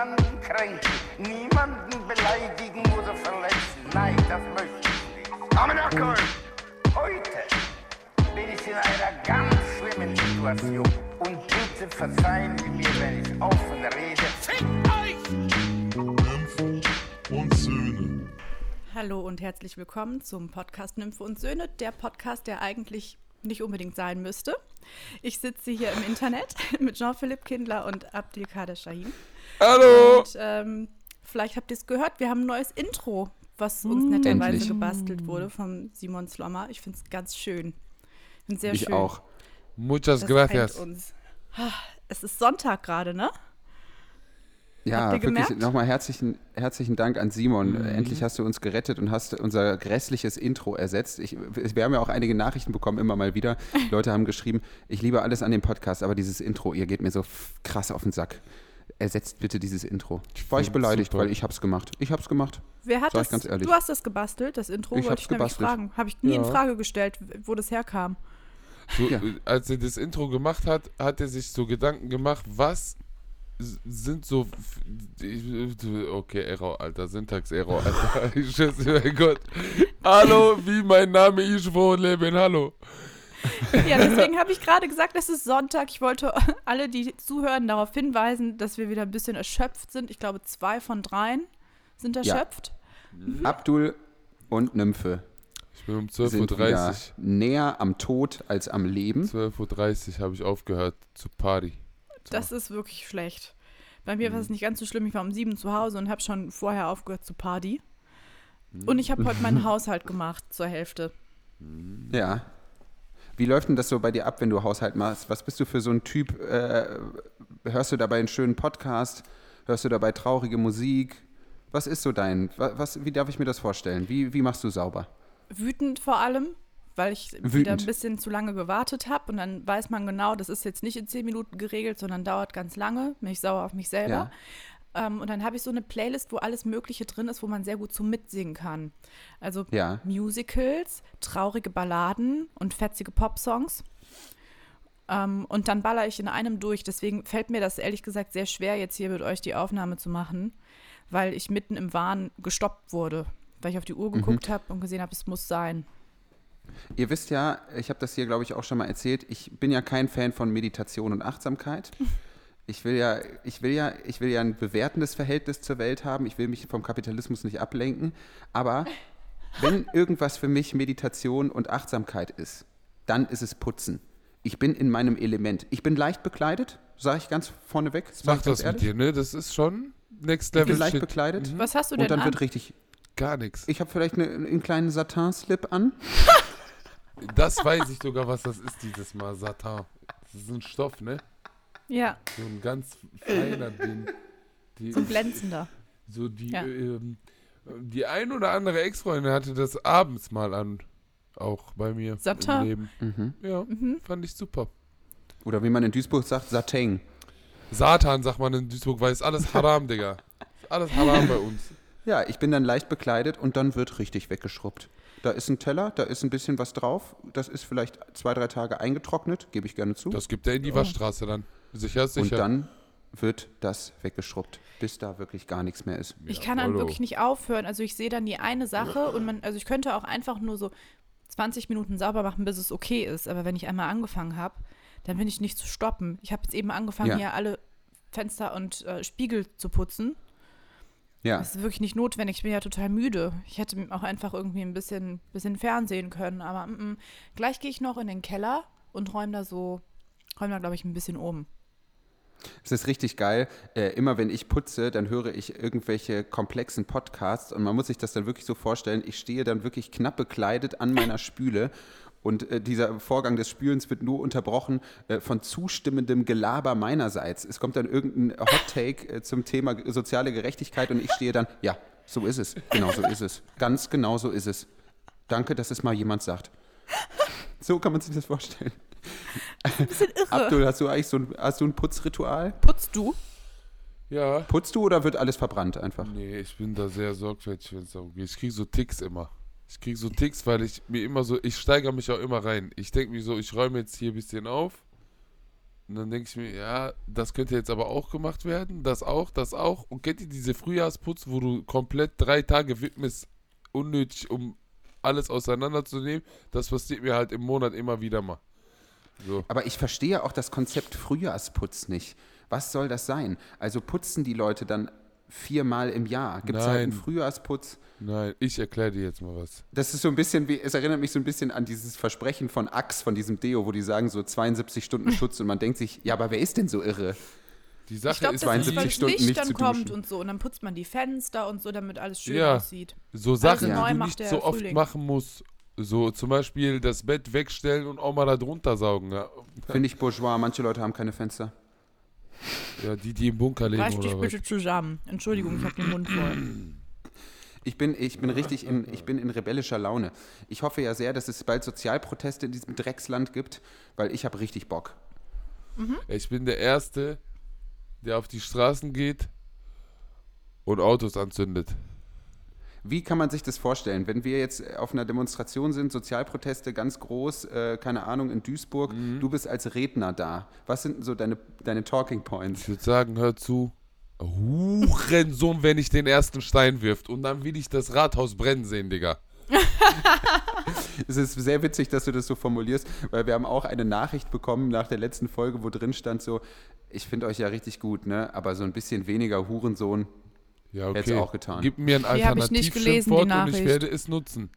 niemanden kränken, niemanden beleidigen oder verletzen. Nein, das möchte ich nicht. Amenakol! Heute bin ich in einer ganz schlimmen Situation. Und bitte verzeihen Sie mir, wenn ich offen rede. Fickt euch! und Söhne. Hallo und herzlich willkommen zum Podcast Nymphe und Söhne, der Podcast, der eigentlich nicht unbedingt sein müsste. Ich sitze hier im Internet mit Jean-Philippe Kindler und Abdelkader Shahin. Hallo! Und ähm, vielleicht habt ihr es gehört, wir haben ein neues Intro, was uns netterweise Endlich. gebastelt wurde vom Simon Slommer. Ich finde es ganz schön. Ich finde sehr Ich schön. auch. Muchas Das gracias. uns. Ah, Es ist Sonntag gerade, ne? Ja, wirklich nochmal herzlichen, herzlichen Dank an Simon. Mhm. Endlich hast du uns gerettet und hast unser grässliches Intro ersetzt. Ich, wir haben ja auch einige Nachrichten bekommen, immer mal wieder. Leute haben geschrieben, ich liebe alles an dem Podcast, aber dieses Intro, ihr geht mir so krass auf den Sack. Ersetzt bitte dieses Intro. Ich war ich beleidigt, super. weil ich hab's gemacht. Ich hab's gemacht. Wer hat Sag das? ich ganz ehrlich. Du hast das gebastelt, das Intro, Ich wollte hab's ich nämlich gebastelt. fragen. Habe ich nie in Ja. Frage gestellt, wo das herkam. So, Ja. Als er das Intro gemacht hat, hat er sich so Gedanken gemacht, was sind so. Okay, Error, Alter. Syntax-Error, Alter. Ich schätze, mein Gott. Hallo, wie mein Name ich wo leben. Hallo. Ja, deswegen habe ich gerade gesagt, es ist Sonntag. Ich wollte alle, die zuhören, darauf hinweisen, dass wir wieder ein bisschen erschöpft sind. Ich glaube, zwei von dreien sind Ja. erschöpft. Abdul und Nymphe Ich bin um sind 12.30 wieder Uhr. näher am Tod als am Leben. 12.30 Uhr habe ich aufgehört zu Party. Das ist wirklich schlecht. Bei mir war Mhm. es nicht ganz so schlimm. Ich war um sieben zu Hause und habe schon vorher aufgehört zu Party. Mhm. Und ich habe heute meinen Haushalt gemacht zur Hälfte. Ja. Wie läuft denn das so bei dir ab, wenn du Haushalt machst? Was bist du für so ein Typ? Äh, hörst du dabei einen schönen Podcast? Hörst du dabei traurige Musik? Was ist so dein, wa- was, wie darf ich mir das vorstellen? Wie, wie machst du sauber? Wütend vor allem, weil ich wieder Wütend. ein bisschen zu lange gewartet habe. Und dann weiß man genau, das ist jetzt nicht in zehn Minuten geregelt, sondern dauert ganz lange. Bin ich sauer auf mich selber. Ähm, und dann habe ich so eine Playlist, wo alles Mögliche drin ist, wo man sehr gut so mitsingen kann. Also Ja. Musicals, traurige Balladen und fetzige Popsongs. Ähm, und dann baller ich in einem durch. Deswegen fällt mir das ehrlich gesagt sehr schwer, jetzt hier mit euch die Aufnahme zu machen, weil ich mitten im Wahn gestoppt wurde. Weil ich auf die Uhr geguckt habe und gesehen habe, es muss sein. Ihr wisst ja, ich habe das hier, glaube ich, auch schon mal erzählt, ich bin ja kein Fan von Meditation und Achtsamkeit. Ich will ja, ich will ja, ich will ja ein bewertendes Verhältnis zur Welt haben. Ich will mich vom Kapitalismus nicht ablenken. Aber wenn irgendwas für mich Meditation und Achtsamkeit ist, dann ist es Putzen. Ich bin in meinem Element. Ich bin leicht bekleidet, sage ich ganz vorneweg. sag Mach ich ganz das mit dir, ne? Das ist schon Next Ich bin Level leicht Shit. bekleidet. Was hast du denn Und dann an? wird richtig. Gar nichts. Ich habe vielleicht eine, einen kleinen Satin-Slip an. Das weiß ich sogar, was das ist dieses Mal. Satin. Das ist ein Stoff, ne? Ja, So ein ganz feiner Ding. Die, so ein glänzender. so die, Ja. ähm, die ein oder andere Ex-Freundin hatte das abends mal an. Auch bei mir Satin. im Leben. Mhm. Ja, fand ich super. Oder wie man in Duisburg sagt, Satin. Satan, sagt man in Duisburg, weil ist alles Haram, Digga. Ist alles Haram bei uns. Ja, ich bin dann leicht bekleidet und dann wird richtig weggeschrubbt. Da ist ein Teller, da ist ein bisschen was drauf. Das ist vielleicht zwei, drei Tage eingetrocknet, gebe ich gerne zu. Das gibt er in die Waschstraße dann. Sicher ist und sicher. dann wird das weggeschrubbt, bis da wirklich gar nichts mehr ist. Ich kann dann wirklich nicht aufhören. Also ich sehe dann die eine Sache und man, also ich könnte auch einfach nur so 20 Minuten sauber machen, bis es okay ist. Aber wenn ich einmal angefangen habe, dann bin ich nicht zu stoppen. Ich habe jetzt eben angefangen, Ja. hier alle Fenster und äh, Spiegel zu putzen. Ja, Das ist wirklich nicht notwendig. Ich bin ja total müde. Ich hätte auch einfach irgendwie ein bisschen, bisschen fernsehen können. Aber mm, mm. gleich gehe ich noch in den Keller und räume da so, räume da, glaube ich, ein bisschen um. Es ist richtig geil. Äh, immer wenn ich putze, dann höre ich irgendwelche komplexen Podcasts und man muss sich das dann wirklich so vorstellen. Ich stehe dann wirklich knapp bekleidet an meiner Spüle und äh, dieser Vorgang des Spülens wird nur unterbrochen äh, von zustimmendem Gelaber meinerseits. Es kommt dann irgendein Hot Take äh, zum Thema soziale Gerechtigkeit und ich stehe dann, ja, so ist es, genau so ist es, ganz genau so ist es. Danke, dass es mal jemand sagt. So kann man sich das vorstellen. Ein bisschen irre. Abdul, hast du eigentlich so ein, hast du ein Putzritual? Putzt du? Ja. Putzt du oder wird alles verbrannt einfach? Nee, ich bin da sehr sorgfältig, wenn es darum geht. Ich kriege so Ticks immer. Ich kriege so Ticks, weil ich mir immer so, ich steigere mich auch immer rein. Ich denke mir so, ich räume jetzt hier ein bisschen auf Und dann denke ich mir, ja, das könnte jetzt aber auch gemacht werden, das auch, das auch. Und kennt ihr diese Frühjahrsputz, wo du komplett drei Tage widmest, unnötig, um alles auseinanderzunehmen? Das passiert mir halt im Monat immer wieder mal. So. Aber ich verstehe auch das Konzept Frühjahrsputz nicht. Was soll das sein? Also putzen die Leute dann viermal im Jahr? Gibt es halt einen. Frühjahrsputz? Nein, ich erkläre dir jetzt mal was. Das ist so ein bisschen wie, es erinnert mich so ein bisschen an dieses Versprechen von Axe, von diesem Deo, wo die sagen so 72 Stunden Schutz und man denkt sich, ja, aber wer ist denn so irre? Die Ich Sache glaube, ist, das ist, 72 weil das Stunden Licht nicht dann zu kommt duschen. und so. Und dann putzt man die Fenster und so, damit alles schön Ja. aussieht. so Sachen, neu die du macht nicht so oft Frühling. machen musst. So zum Beispiel das Bett wegstellen und auch mal da drunter saugen. Ja, Finde ich bourgeois. Manche Leute haben keine Fenster. ja die, die im Bunker leben Reiß dich oder was. bitte zusammen. Entschuldigung, ich habe den Mund voll. Ich bin, ich bin richtig in, ich bin in rebellischer Laune. Ich hoffe ja sehr, dass es bald Sozialproteste in diesem Drecksland gibt, weil ich habe richtig Bock. Ich bin der Erste, der auf die Straßen geht und Autos anzündet. Wie kann man sich das vorstellen, wenn wir jetzt auf einer Demonstration sind, Sozialproteste ganz groß, äh, keine Ahnung, in Duisburg, du bist als Redner da. Was sind denn so deine, deine Talking Points? Ich würde sagen, hör zu. Hurensohn, wenn ich den ersten Stein wirft. Und dann will ich das Rathaus brennen sehen, Digga. Es ist sehr witzig, dass du das so formulierst, weil wir haben auch eine Nachricht bekommen nach der letzten Folge, wo drin stand so, ich finde euch ja richtig gut, ne? aber so ein bisschen weniger Hurensohn. Ja, okay. auch getan. Gib mir ein Alternativschimpfwort und ich werde es nutzen.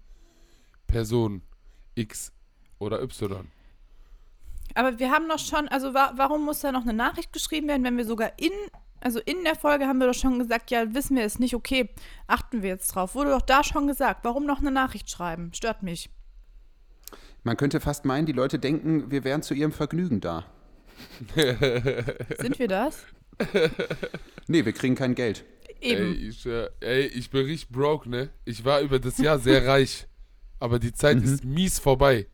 Person X oder Y. Aber wir haben doch schon, also wa warum muss da noch eine Nachricht geschrieben werden, wenn wir sogar in, also in der Folge haben wir doch schon gesagt, ja, wissen wir es nicht, okay, achten wir jetzt drauf. Wurde doch da schon gesagt, warum noch eine Nachricht schreiben? Stört mich. Man könnte fast meinen, die Leute denken, wir wären zu ihrem Vergnügen da. Sind wir das? Nee, wir kriegen kein Geld. Ey Eben. ich, äh, ey, ich bin richtig broke, ne? Ich war über das Jahr sehr reich. Aber die Zeit Mhm. ist mies vorbei.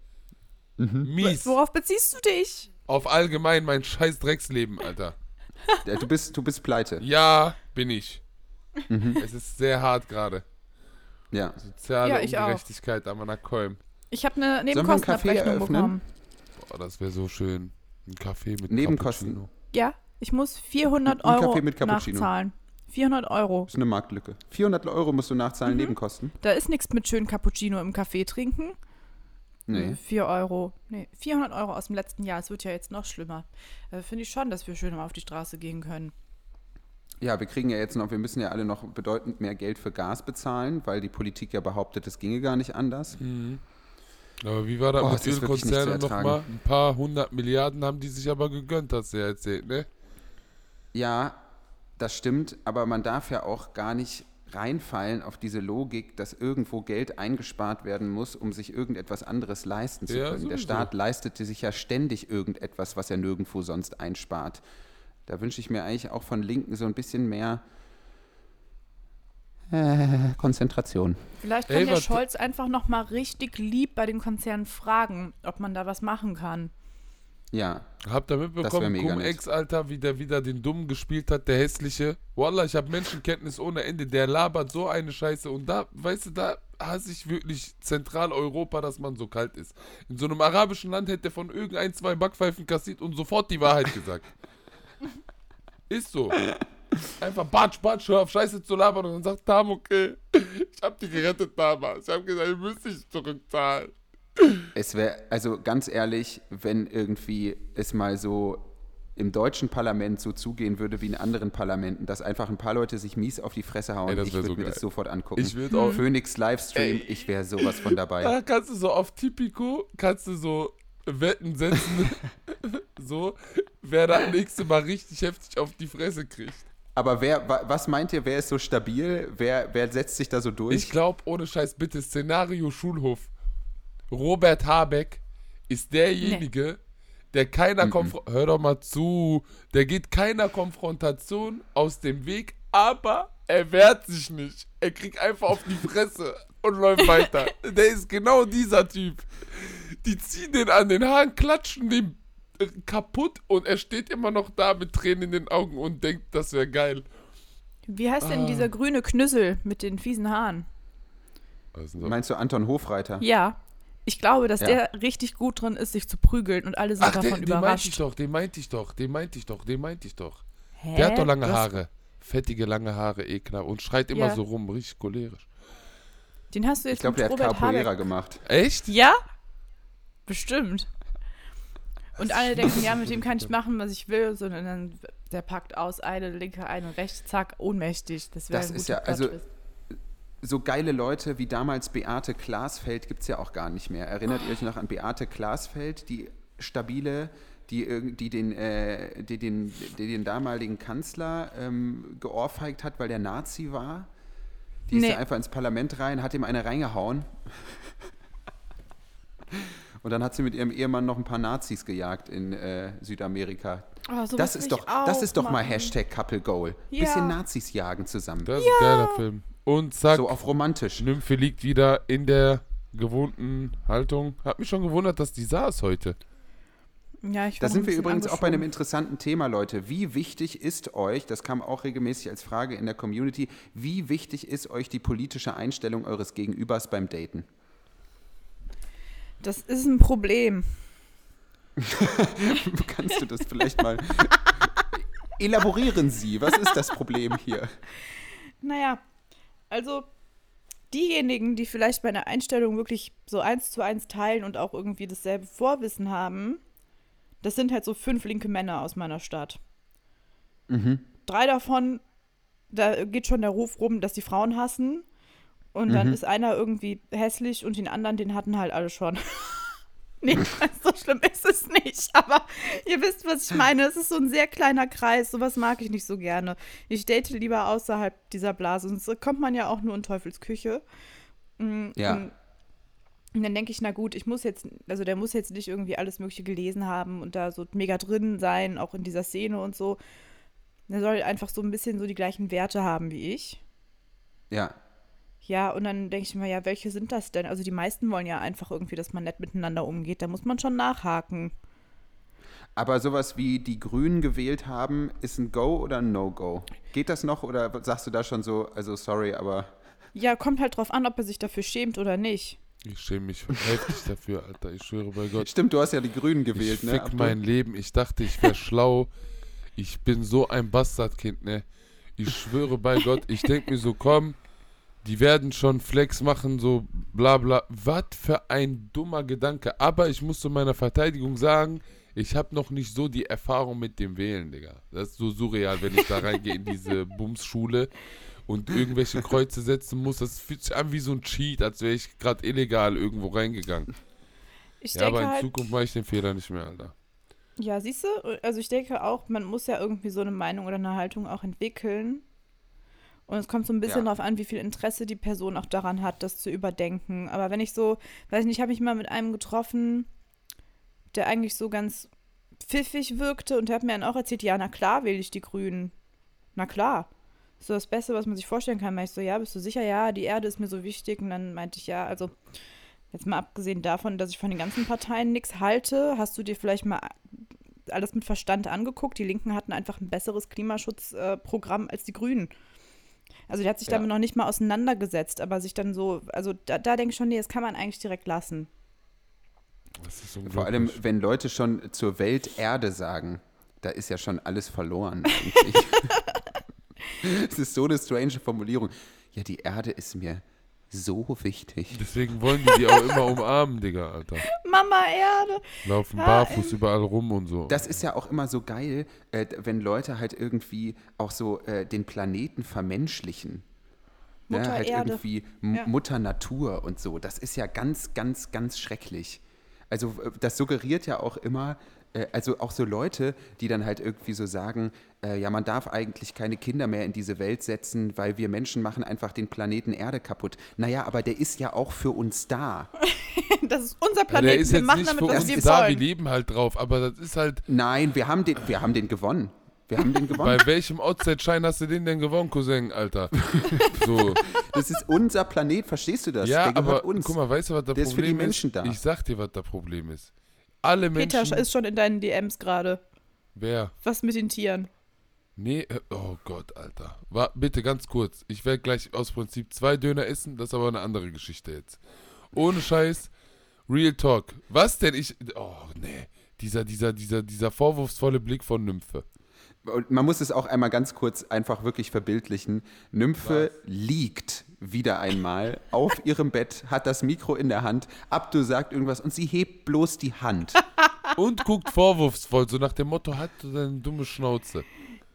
Mies. Worauf beziehst du dich? Auf allgemein mein scheiß Drecksleben, Alter. Du bist, du bist pleite. Ja, bin ich. Mhm. Es ist sehr hart gerade. Ja. Soziale Ja, ich auch. Ungerechtigkeit am Anakolm. Ich habe eine Nebenkostenabrechnung bekommen. Boah, das wäre so schön. Ein Kaffee mit Nebenkosten. Cappuccino. Ja, ich muss 400 Ein Euro Kaffee mit Cappuccino. nachzahlen. 400 Euro. Das ist eine Marktlücke. 400 Euro musst du nachzahlen, Mhm. Nebenkosten. Da ist nichts mit schön Cappuccino im Café trinken. Nee. 4 Euro. Nee, 400 Euro aus dem letzten Jahr. Es wird ja jetzt noch schlimmer. Äh, Finde ich schon, dass wir schön mal auf die Straße gehen können. Ja, wir kriegen ja jetzt noch, wir müssen ja alle noch bedeutend mehr Geld für Gas bezahlen, weil die Politik ja behauptet, es ginge gar nicht anders. Aber wie war das Oh, mit es ist wirklich nicht zu Ölkonzernen ertragen. nochmal? Ein paar hundert Milliarden haben die sich aber gegönnt, hast du ja erzählt, ne? Ja, das stimmt, aber man darf ja auch gar nicht reinfallen auf diese Logik, dass irgendwo Geld eingespart werden muss, um sich irgendetwas anderes leisten zu Ja, können. Der sowieso. Staat leistete sich ja ständig irgendetwas, was er nirgendwo sonst einspart. Da wünsche ich mir eigentlich auch von Linken so ein bisschen mehr äh, Konzentration. Vielleicht kann Ey, der was- Scholz einfach noch mal richtig lieb bei den Konzernen fragen, ob man da was machen kann. Ja, Habt ihr mitbekommen, Cum-Ex, Alter, wie der wieder den Dummen gespielt hat, der Hässliche? Wallah, ich habe Menschenkenntnis ohne Ende. Der labert so eine Scheiße. Und da, weißt du, da hasse ich wirklich Zentraleuropa, dass man so kalt ist. In so einem arabischen Land hätte er von irgendein, zwei Backpfeifen kassiert und sofort die Wahrheit gesagt. ist so. Einfach batsch, batsch, hör auf Scheiße zu labern und dann sagt Tam, okay, ich hab die gerettet damals. Ich hab gesagt, ihr müsst dich zurückzahlen. Es wäre, also ganz ehrlich, wenn irgendwie es mal so im deutschen Parlament so zugehen würde wie in anderen Parlamenten, dass einfach ein paar Leute sich mies auf die Fresse hauen, Ey, das ich würde so mir geil. das sofort angucken. Ich würd auch- Phoenix Livestream, Ey. ich wäre sowas von dabei. Da kannst du so auf Tipico, kannst du so Wetten setzen, so, wer da nächste Mal richtig heftig auf die Fresse kriegt. Aber wer, wa, was meint ihr, wer ist so stabil? Wer, wer setzt sich da so durch? Ich glaube, ohne Scheiß, bitte, Szenario Schulhof. Robert Habeck ist derjenige, der keiner Konfro Hör doch mal zu. Der geht keiner Konfrontation aus dem Weg, aber er wehrt sich nicht. Er kriegt einfach auf die Fresse und läuft weiter. Der ist genau dieser Typ. Die ziehen den an den Haaren, klatschen den äh, kaputt und er steht immer noch da mit Tränen in den Augen und denkt, das wäre geil. Wie heißt Ah. denn dieser grüne Knüssel mit den fiesen Haaren? Meinst du Anton Hofreiter? Ja, Ich glaube, dass Ja. der richtig gut drin ist, sich zu prügeln und alle sind Ach, davon den, den meinte ich überrascht. doch, den meinte ich doch, den meinte ich doch, den meinte ich doch. Hä? Der hat doch lange Du hast- Haare. Fettige, lange Haare, eh klar. Und schreit immer Ja. so rum, richtig cholerisch. Den hast du jetzt Ich glaube, der hat Robert Capoeira Habeck. gemacht. Echt? Ja? Bestimmt. Und alle denken, ja, mit dem kann ich machen, was ich will. So, und dann, der packt aus, eine linke, eine rechte, zack, ohnmächtig. Das wäre Das ein ist guter ja, also- Plot-Twist. So geile Leute wie damals Beate Glasfeld gibt es ja auch gar nicht mehr. Erinnert ihr euch noch an Beate Glasfeld, die stabile, die, die, den, äh, die, den, die den damaligen Kanzler ähm, geohrfeigt hat, weil der Nazi war? Die ist Nee. ja einfach ins Parlament rein, hat ihm eine reingehauen. Und dann hat sie mit ihrem Ehemann noch ein paar Nazis gejagt in äh, Südamerika. Oh, sowas Das ist doch, das ist doch mal. Hashtag Couple Goal. Ja. Bisschen Nazis jagen zusammen. Das ist ein geiler Film. Und zack, So auf romantisch. Nymphe liegt wieder in der gewohnten Haltung. Hat mich schon gewundert, dass die saß heute. Ja, ich Da sind wir übrigens auch bei einem interessanten Thema, Leute. Wie wichtig ist euch, das kam auch regelmäßig als Frage in der Community, wie wichtig ist euch die politische Einstellung eures Gegenübers beim Daten? Das ist ein Problem. Kannst du das vielleicht mal elaborieren Sie? Was ist das Problem hier? Naja, also diejenigen, die vielleicht meine Einstellung wirklich so eins zu eins teilen und auch irgendwie dasselbe Vorwissen haben, das sind halt so fünf linke Männer aus meiner Stadt. Mhm. Drei davon, da geht schon der Ruf rum, dass die Frauen hassen. Und dann Mhm. ist einer irgendwie hässlich und den anderen, den hatten halt alle schon. nee, so schlimm ist es nicht. Aber ihr wisst, was ich meine. Es ist so ein sehr kleiner Kreis. Sowas mag ich nicht so gerne. Ich date lieber außerhalb dieser Blase. Sonst kommt man ja auch nur in Teufels Küche. Mm, Ja. Und, und dann denke ich, na gut, ich muss jetzt, also der muss jetzt nicht irgendwie alles Mögliche gelesen haben und da so mega drin sein, auch in dieser Szene und so. Der soll einfach so ein bisschen so die gleichen Werte haben wie ich. Ja. Ja, und dann denke ich mir, ja, welche sind das denn? Also die meisten wollen ja einfach irgendwie, dass man nett miteinander umgeht. Da muss man schon nachhaken. Aber sowas wie die Grünen gewählt haben, ist ein Go oder ein No-Go? Geht das noch oder sagst du da schon so, also sorry, aber Ja, kommt halt drauf an, ob er sich dafür schämt oder nicht. Ich schäme mich heftig dafür, Alter. Ich schwöre bei Gott. stimmt, du hast ja die Grünen gewählt, ich ne? fick mein Leben. Ich dachte, ich wäre schlau. Ich bin so ein Bastardkind, ne? Ich schwöre bei Gott, ich denke mir so, komm, die werden schon Flex machen, so bla bla. Was für ein dummer Gedanke. Aber ich muss zu meiner Verteidigung sagen, ich habe noch nicht so die Erfahrung mit dem Wählen, Digga. Das ist so surreal, wenn ich da reingehe in diese Bumsschule und irgendwelche Kreuze setzen muss. Das fühlt sich an wie so ein Cheat, als wäre ich gerade illegal irgendwo reingegangen. Ich Ja, aber in halt, Zukunft mache ich den Fehler nicht mehr, Alter. ja, siehst du, also ich denke auch, man muss ja irgendwie so eine Meinung oder eine Haltung auch entwickeln. Und es kommt so ein bisschen Ja. darauf an, wie viel Interesse die Person auch daran hat, das zu überdenken. Aber wenn ich so, weiß nicht, ich habe mich mal mit einem getroffen, der eigentlich so ganz pfiffig wirkte und der hat mir dann auch erzählt, ja, na klar wähle ich die Grünen. Na klar. So das Beste, was man sich vorstellen kann. Meinte ich so, ja, bist du sicher? Ja, die Erde ist mir so wichtig. Und dann meinte ich, ja, also jetzt mal abgesehen davon, dass ich von den ganzen Parteien nichts halte, hast du dir vielleicht mal alles mit Verstand angeguckt? Die Linken hatten einfach ein besseres Klimaschutzprogramm als die Grünen. Also der hat sich Ja. damit noch nicht mal auseinandergesetzt, aber sich dann so, also da, da denke ich schon, nee, das kann man eigentlich direkt lassen. Das ist unglaublich. Vor allem, wenn Leute schon zur Welt Erde sagen, da ist ja schon alles verloren eigentlich. Es ist so eine strange Formulierung. Ja, die Erde ist mir so wichtig. Deswegen wollen die die auch immer umarmen, Digga, Alter. Mama Erde! Laufen Ja, barfuß überall rum und so. Das ist ja auch immer so geil, äh, wenn Leute halt irgendwie auch so äh, den Planeten vermenschlichen. Mutter ne, halt Erde. irgendwie M Ja. Mutter Natur und so. Das ist ja ganz, ganz, ganz schrecklich. Also das suggeriert ja auch immer, äh, also auch so Leute, die dann halt irgendwie so sagen, äh, ja, man darf eigentlich keine Kinder mehr in diese Welt setzen, weil wir Menschen machen einfach den Planeten Erde kaputt. Naja, aber der ist ja auch für uns da. Das ist unser ja, Planet, der ist wir jetzt machen nicht damit, für was uns wir da, wir wollen. leben halt drauf, aber das ist halt, Nein, wir haben den, wir haben den gewonnen. Wir haben den gewonnen. bei welchem Outside-Schein hast du den denn gewonnen, Cousin, Alter? So, Das ist unser Planet, verstehst du das? ja, aber uns. guck mal, weißt du, was das Der ist für Problem die Menschen ist? da. Ich sag dir, was das Problem ist. Alle Peter Menschen, ist schon in deinen DMs gerade. wer? Was mit den Tieren? Nee, äh, oh Gott, Alter. War, bitte ganz kurz. Ich werde gleich aus Prinzip zwei Döner essen, das ist aber eine andere Geschichte jetzt. Ohne Scheiß. Real Talk. Was denn? Ich. Oh, nee. Dieser, dieser, dieser, dieser vorwurfsvolle Blick von Nymphe. Und man muss es auch einmal ganz kurz einfach wirklich verbildlichen. Nymphe liegt wieder einmal auf ihrem Bett, hat das Mikro in der Hand. Abdu sagt irgendwas und sie hebt bloß die Hand. Und guckt vorwurfsvoll, so nach dem Motto, hat du deine dumme Schnauze.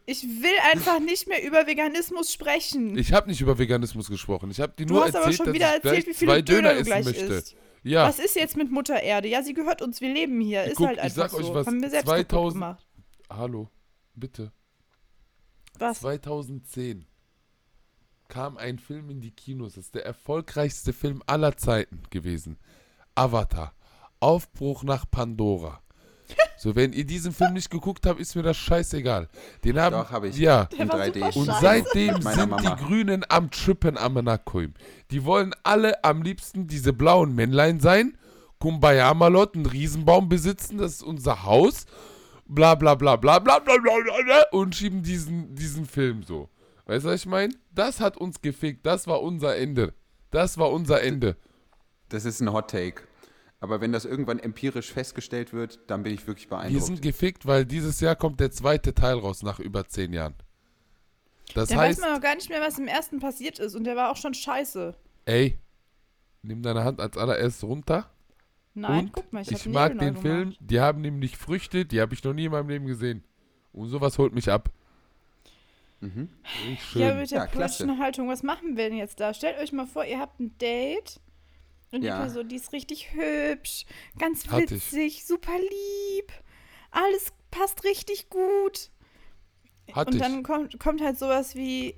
Ich will einfach nicht mehr über Veganismus sprechen. Ich habe nicht über Veganismus gesprochen. Ich habe du nur hast aber erzählt, schon dass wieder ich erzählt, wie zwei viele Döner Döner du essen gleich möchte. isst. Ja, Was ist jetzt mit Mutter Erde? Ja, sie gehört uns, wir leben hier. Ist Guck, halt ich einfach sag euch so. was, Haben wir selbst 2000 kaputt gemacht. hallo, bitte. Was? 2010 kam ein Film in die Kinos. Das ist der erfolgreichste Film aller Zeiten gewesen. Avatar. Aufbruch nach Pandora. So, wenn ihr diesen Film nicht geguckt habt, ist mir das scheißegal. Den haben, Doch, habe ich. Ja. In war 3D. super Und seitdem sind Mama. die Grünen am Trippen am Anakoim. Die wollen alle am liebsten diese blauen Männlein sein, Kumbaya Malot, einen Riesenbaum besitzen, das ist unser Haus, bla bla bla bla bla bla bla bla, bla und schieben diesen, diesen Film so. Weißt du, was ich meine? Das hat uns gefickt, das war unser Ende. Das war unser Ende. Das ist ein Hot Take. Aber wenn das irgendwann empirisch festgestellt wird, dann bin ich wirklich Wir beeindruckt. sind gefickt, weil dieses Jahr kommt der zweite Teil raus nach über zehn Jahren. Das Da heißt, weiß man auch gar nicht mehr, was im ersten passiert ist. Und der war auch schon scheiße. ey, nimm deine Hand als allererstes runter. Nein, Und guck mal, ich, ich hab mag den Film, gemacht. die haben nämlich Früchte, die habe ich noch nie in meinem Leben gesehen. Und sowas holt mich ab. Mhm. Ja, mit der Ja, klasse. politischen Haltung, was machen wir denn jetzt da? Stellt euch mal vor, ihr habt ein Date und Ja. die Person, die ist richtig hübsch, ganz witzig, super lieb, alles passt richtig gut. Hatte und ich. dann kommt, kommt halt sowas wie,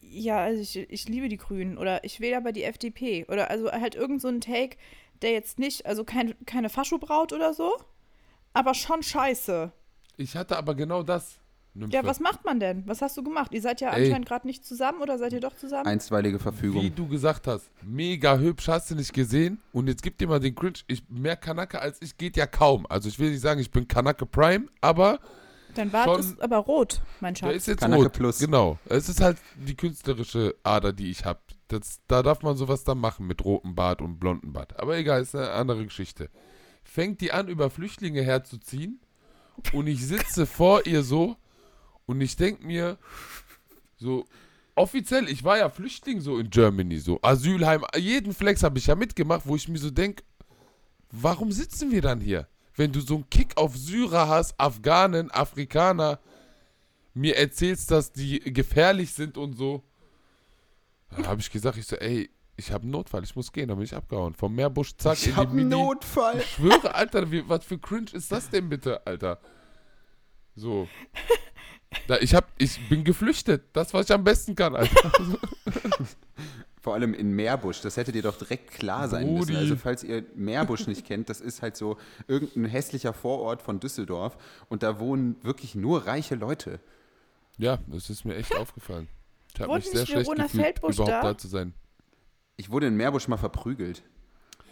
ja, also ich, ich liebe die Grünen oder ich wähle aber die FDP oder also halt irgend so ein Take, der jetzt nicht, also kein, keine Faschobraut oder so, aber schon scheiße. Ich hatte aber genau das. Nymphe. Ja, was macht man denn? Was hast du gemacht? Ihr seid ja Ey. anscheinend gerade nicht zusammen oder seid ihr doch zusammen? Einstweilige Wie Verfügung. du gesagt hast, mega hübsch, hast du nicht gesehen? Und jetzt gib dir mal den Cringe. Ich, mehr Kanake als ich geht ja kaum. Also ich will nicht sagen, ich bin Kanake Prime, aber Dein Bart schon- ist aber rot, mein der Schatz. ist jetzt Kanake rot. Plus. Genau. Es ist halt die künstlerische Ader, die ich habe. Da darf man sowas dann machen mit rotem Bart und blonden Bart. Aber egal, ist eine andere Geschichte. Fängt die an, über Flüchtlinge herzuziehen und ich sitze vor ihr so und ich denke mir so, offiziell, ich war ja Flüchtling so in Germany, so Asylheim, jeden Flex habe ich ja mitgemacht, wo ich mir so denke, warum sitzen wir dann hier? Wenn du so einen Kick auf Syrer hast, Afghanen, Afrikaner, mir erzählst, dass die gefährlich sind und so. Da habe ich gesagt, ich so, ey, ich habe einen Notfall, ich muss gehen, dann bin ich abgehauen. Vom Meerbusch, zack, Ich in die hab einen Mini. Notfall. Ich schwöre, Alter, wie, was für cringe ist das denn bitte, Alter? So. Da, ich, hab, ich bin geflüchtet. Das, was ich am besten kann, Alter. Vor allem in Meerbusch, das hätte dir doch direkt klar sein müssen. Brudi. Also falls ihr Meerbusch nicht kennt, das ist halt so irgendein hässlicher Vorort von Düsseldorf und da wohnen wirklich nur reiche Leute. Ja, das ist mir echt aufgefallen. Ich habe mich sehr schlecht Verona gefühlt, Feldbusch überhaupt da? da? zu sein. Ich wurde in Meerbusch mal verprügelt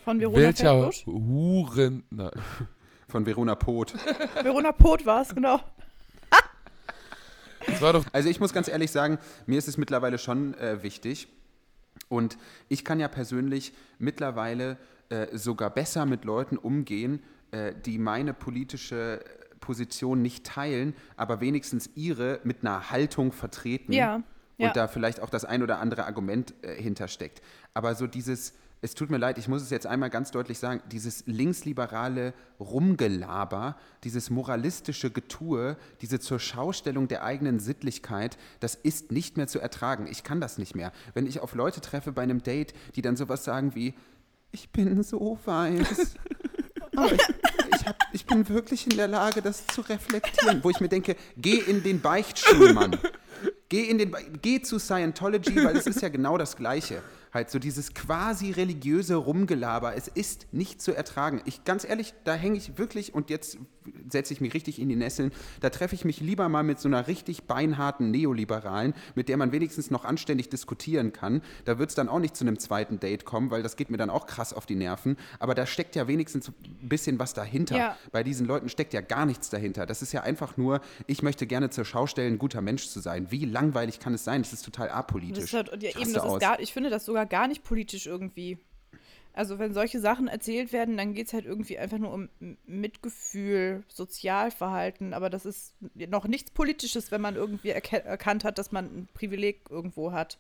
Von Verona Welcher Feldbusch? Huren... Na, von Verona Poth. Verona Pot war es, genau. Das war doch... Also ich muss ganz ehrlich sagen, mir ist es mittlerweile schon äh, wichtig und ich kann ja persönlich mittlerweile äh, sogar besser mit Leuten umgehen, äh, die meine politische Position nicht teilen, aber wenigstens ihre mit einer Haltung vertreten Ja, und ja. da vielleicht auch das ein oder andere Argument äh, hintersteckt. Aber so dieses, es tut mir leid, ich muss es jetzt einmal ganz deutlich sagen, dieses linksliberale Rumgelaber, dieses moralistische Getue, diese zur Schaustellung der eigenen Sittlichkeit, das ist nicht mehr zu ertragen. Ich kann das nicht mehr. Wenn ich auf Leute treffe bei einem Date, die dann sowas sagen wie, ich bin so weiß. Aber ich, ich, hab, ich bin wirklich in der Lage, das zu reflektieren. Wo ich mir denke, geh in den Beichtstuhl, Mann. Geh, in den, Be- geh zu Scientology, weil es ist ja genau das Gleiche. Halt so dieses quasi religiöse Rumgelaber. Es ist nicht zu ertragen. Ich ganz ehrlich, da hänge ich wirklich und jetzt setze ich mich richtig in die Nesseln. Da treffe ich mich lieber mal mit so einer richtig beinharten Neoliberalen, mit der man wenigstens noch anständig diskutieren kann. Da wird es dann auch nicht zu einem zweiten Date kommen, weil das geht mir dann auch krass auf die Nerven. Aber da steckt ja wenigstens ein bisschen was dahinter. Ja. Bei diesen Leuten steckt ja gar nichts dahinter. Das ist ja einfach nur, ich möchte gerne zur Schau stellen, ein guter Mensch zu sein. Wie langweilig kann es sein? Das ist total Das apolitisch. ist halt, ja, eben, das ist aus. gar, ich finde das sogar gar nicht politisch irgendwie. Also wenn solche Sachen erzählt werden, dann geht es halt irgendwie einfach nur um Mitgefühl, Sozialverhalten, aber das ist noch nichts Politisches, wenn man irgendwie erkannt hat, dass man ein Privileg irgendwo hat.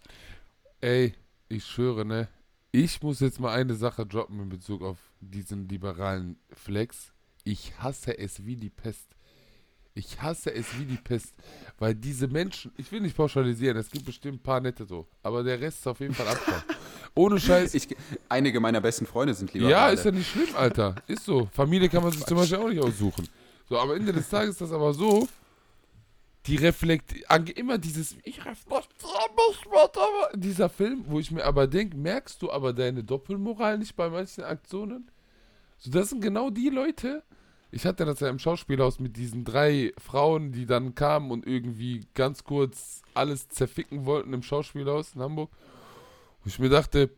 Ey, ich schwöre, ne? Ich muss jetzt mal eine Sache droppen in Bezug auf diesen liberalen Flex. Ich hasse es wie die Pest. Ich hasse es wie die Pest. Weil diese Menschen, ich will nicht pauschalisieren, es gibt bestimmt ein paar nette so, aber der Rest ist auf jeden Fall Abstand. Ohne Scheiß. Ich, einige meiner besten Freunde sind lieber. ja, ist ja nicht schlimm, Alter. Ist so. Familie kann man sich zum Beispiel auch nicht aussuchen. So, am Ende des Tages ist das aber so, die reflektieren immer dieses, ich dieser Film, wo ich mir aber denke, merkst du aber deine Doppelmoral nicht bei manchen Aktionen? So, das sind genau die Leute. Ich hatte das ja im Schauspielhaus mit diesen drei Frauen, die dann kamen und irgendwie ganz kurz alles zerficken wollten im Schauspielhaus in Hamburg. Wo ich mir dachte,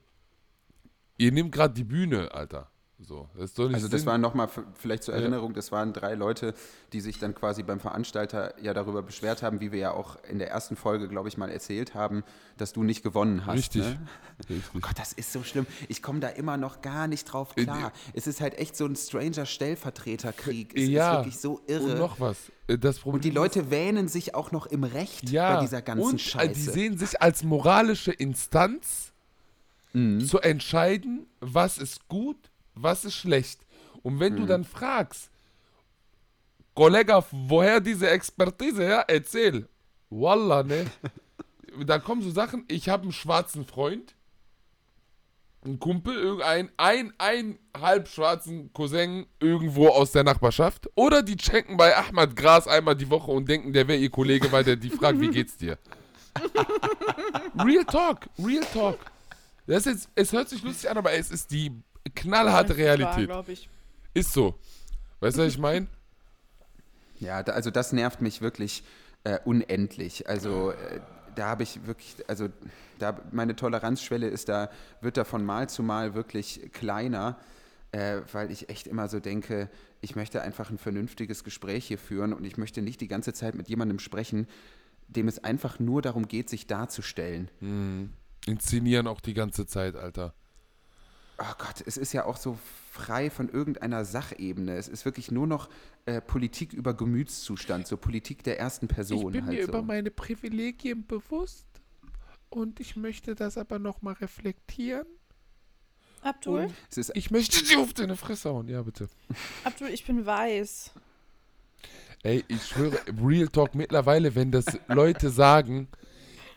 ihr nehmt gerade die Bühne, Alter. So, das Also das Sinn. waren nochmal vielleicht zur. Erinnerung, das waren drei Leute, die sich dann quasi beim Veranstalter ja darüber beschwert haben, wie wir ja auch in der ersten Folge, glaube ich, mal erzählt haben, dass du nicht gewonnen hast. Richtig. Ne? Richtig. Oh Gott, das ist so schlimm. Ich komme da immer noch gar nicht drauf klar. es ist halt echt so ein stranger Stellvertreterkrieg. Es ja, ist wirklich so irre. Und noch was. Äh, Das Problem Und die Leute wähnen sich auch noch im Recht ja, bei dieser ganzen und äh, Scheiße. die sehen sich als moralische Instanz Mhm. zu entscheiden, was ist gut, was ist schlecht. Und wenn Mhm. du dann fragst, Kollege, woher diese Expertise her? Erzähl. Wallah, ne? da kommen so Sachen, ich habe einen schwarzen Freund, einen Kumpel, irgendein, ein, ein halb schwarzen Cousin irgendwo aus der Nachbarschaft. Oder die checken bei Ahmad Gras einmal die Woche und denken, der wäre ihr Kollege, weil der die fragt, wie geht's dir? Real Talk, Real Talk. Das ist jetzt, es hört sich lustig an, aber es ist die knallharte Realität. glaube ich. Ist so. Weißt du, was ich meine? Ja, da, also das nervt mich wirklich äh, unendlich. Also äh, da habe ich wirklich, also da meine Toleranzschwelle ist da, wird da von Mal zu Mal wirklich kleiner, äh, weil ich echt immer so denke, ich möchte einfach ein vernünftiges Gespräch hier führen und ich möchte nicht die ganze Zeit mit jemandem sprechen, dem es einfach nur darum geht, sich darzustellen. Inszenieren auch die ganze Zeit, Alter. Oh Gott, es ist ja auch so frei von irgendeiner Sachebene. Es ist wirklich nur noch äh, Politik über Gemütszustand, so Politik der ersten Person. halt so. meine Privilegien bewusst und ich möchte das aber nochmal reflektieren. Abdul, Es ist, Ich möchte sie auf deine Fresse hauen. Ja, bitte. Abdul, ich bin weiß. Ey, ich schwöre, Real Talk mittlerweile, wenn das Leute sagen,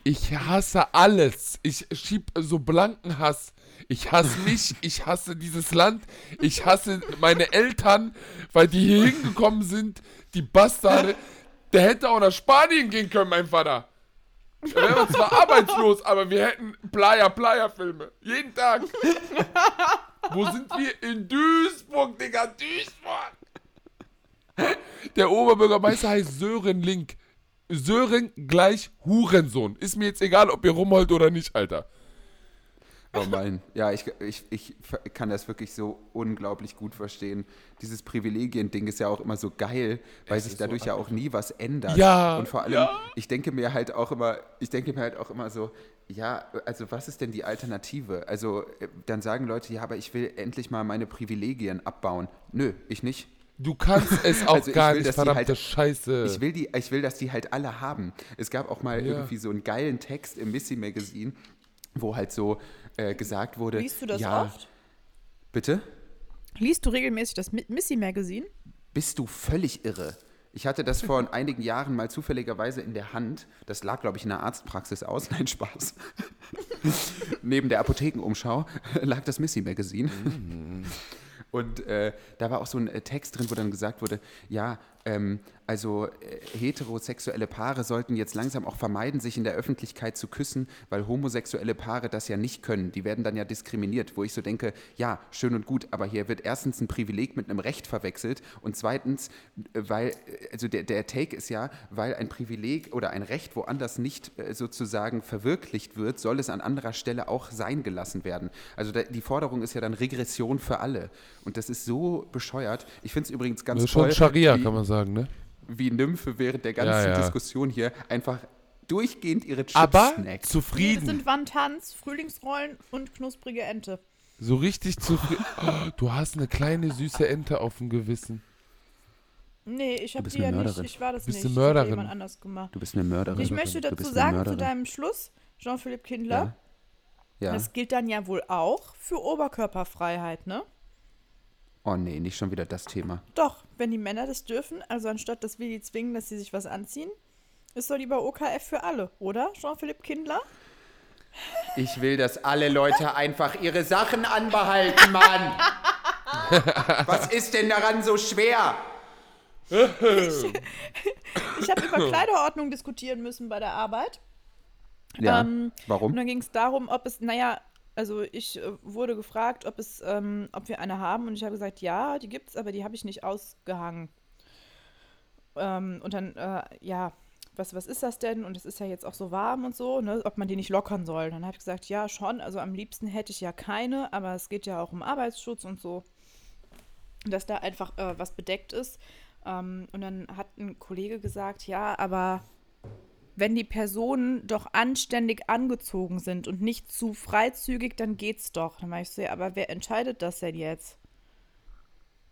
ich hasse alles. Ich schieb so blanken Hass. Ich hasse mich, ich hasse dieses Land, ich hasse meine Eltern, weil die hier hingekommen sind, die Bastarde. Der hätte auch nach Spanien gehen können, mein Vater. Er wäre zwar arbeitslos, aber wir hätten Playa-Playa-Filme. Jeden Tag. Wo sind wir? In Duisburg, Digga, Duisburg. Der Oberbürgermeister heißt Sören Link. Sören gleich Hurensohn. Ist mir jetzt egal, ob ihr rumholt oder nicht, Alter. Oh mein, ja, ich, ich, ich kann das wirklich so unglaublich gut verstehen. Dieses Privilegien-Ding ist ja auch immer so geil, weil sich ist so dadurch ja auch nie was ändert. Ja, Und vor allem, ja. ich denke mir halt auch immer, ich denke mir halt auch immer so, ja, also was ist denn die Alternative? Also äh, dann sagen Leute, ja, aber ich will endlich mal meine Privilegien abbauen. Nö, ich nicht. Du kannst es auch Also ich gar will, nicht, die verdammte halt- Scheiße. Ich will, die, ich will, dass die halt alle haben. Es gab auch mal Ja. irgendwie so einen geilen Text im Missy Magazine, wo halt so äh, gesagt wurde. Liest du das ja, oft? Bitte? Liest du regelmäßig das Mi- Missy Magazine? Bist du völlig irre? Ich hatte das vor einigen Jahren mal zufälligerweise in der Hand. Das lag, glaube ich, in der Arztpraxis aus. Nein, Spaß. Neben der Apothekenumschau lag das Missy Magazine. Und äh, da war auch so ein äh, Text drin, wo dann gesagt wurde, ja, ähm, also äh, heterosexuelle Paare sollten jetzt langsam auch vermeiden, sich in der Öffentlichkeit zu küssen, weil homosexuelle Paare das ja nicht können. Die werden dann ja diskriminiert, wo ich so denke, ja, schön und gut, aber hier wird erstens ein Privileg mit einem Recht verwechselt und zweitens, äh, weil, äh, also der, der Take ist ja, weil ein Privileg oder ein Recht woanders nicht äh, sozusagen verwirklicht wird, soll es an anderer Stelle auch sein gelassen werden. Also da, die Forderung ist ja dann Regression für alle. Und das ist so bescheuert. Ich finde es übrigens ganz das ist schon toll, Scharia, wie, kann man sagen, ne? wie Nymphe während der ganzen Ja, ja. Diskussion hier einfach durchgehend ihre Chips Aber snackt. Nee, das zufrieden. sind Wandtanz, Frühlingsrollen und knusprige Ente. So richtig zufrieden. Oh, du hast eine kleine süße Ente auf dem Gewissen. Nee, ich habe die ja eine nicht. Mörderin. Ich war das Bist nicht. eine Mörderin. jemand anders gemacht. Du bist eine Mörderin. Ich möchte Du dazu sagen, zu Mörderin. deinem Schluss, Jean-Philippe Kindler, Ja. ja. das gilt dann ja wohl auch für Oberkörperfreiheit, ne? Oh nee, nicht schon wieder das Thema. Doch, wenn die Männer das dürfen, also anstatt dass wir die zwingen, dass sie sich was anziehen, ist doch lieber OKF für alle, oder, Jean-Philippe Kindler? Ich will, dass alle Leute einfach ihre Sachen anbehalten, Mann. Was ist denn daran so schwer? Ich habe über Kleiderordnung diskutieren müssen bei der Arbeit. Ja. Ähm, Warum? Und dann ging es darum, ob es, naja, also ich äh, wurde gefragt, ob es, ähm, ob wir eine haben und ich habe gesagt, ja, die gibt's, aber die habe ich nicht ausgehangen. Ähm, und dann, äh, ja, was, was ist das denn? Und es ist ja jetzt auch so warm und so, ne, ob man die nicht lockern soll. Dann habe ich gesagt, ja, schon, also am liebsten hätte ich ja keine, aber es geht ja auch um Arbeitsschutz und so, dass da einfach äh, was bedeckt ist. Ähm, und dann hat ein Kollege gesagt, ja, aber wenn die Personen doch anständig angezogen sind und nicht zu freizügig, dann geht's doch. Dann war ich so, ja, aber wer entscheidet das denn jetzt?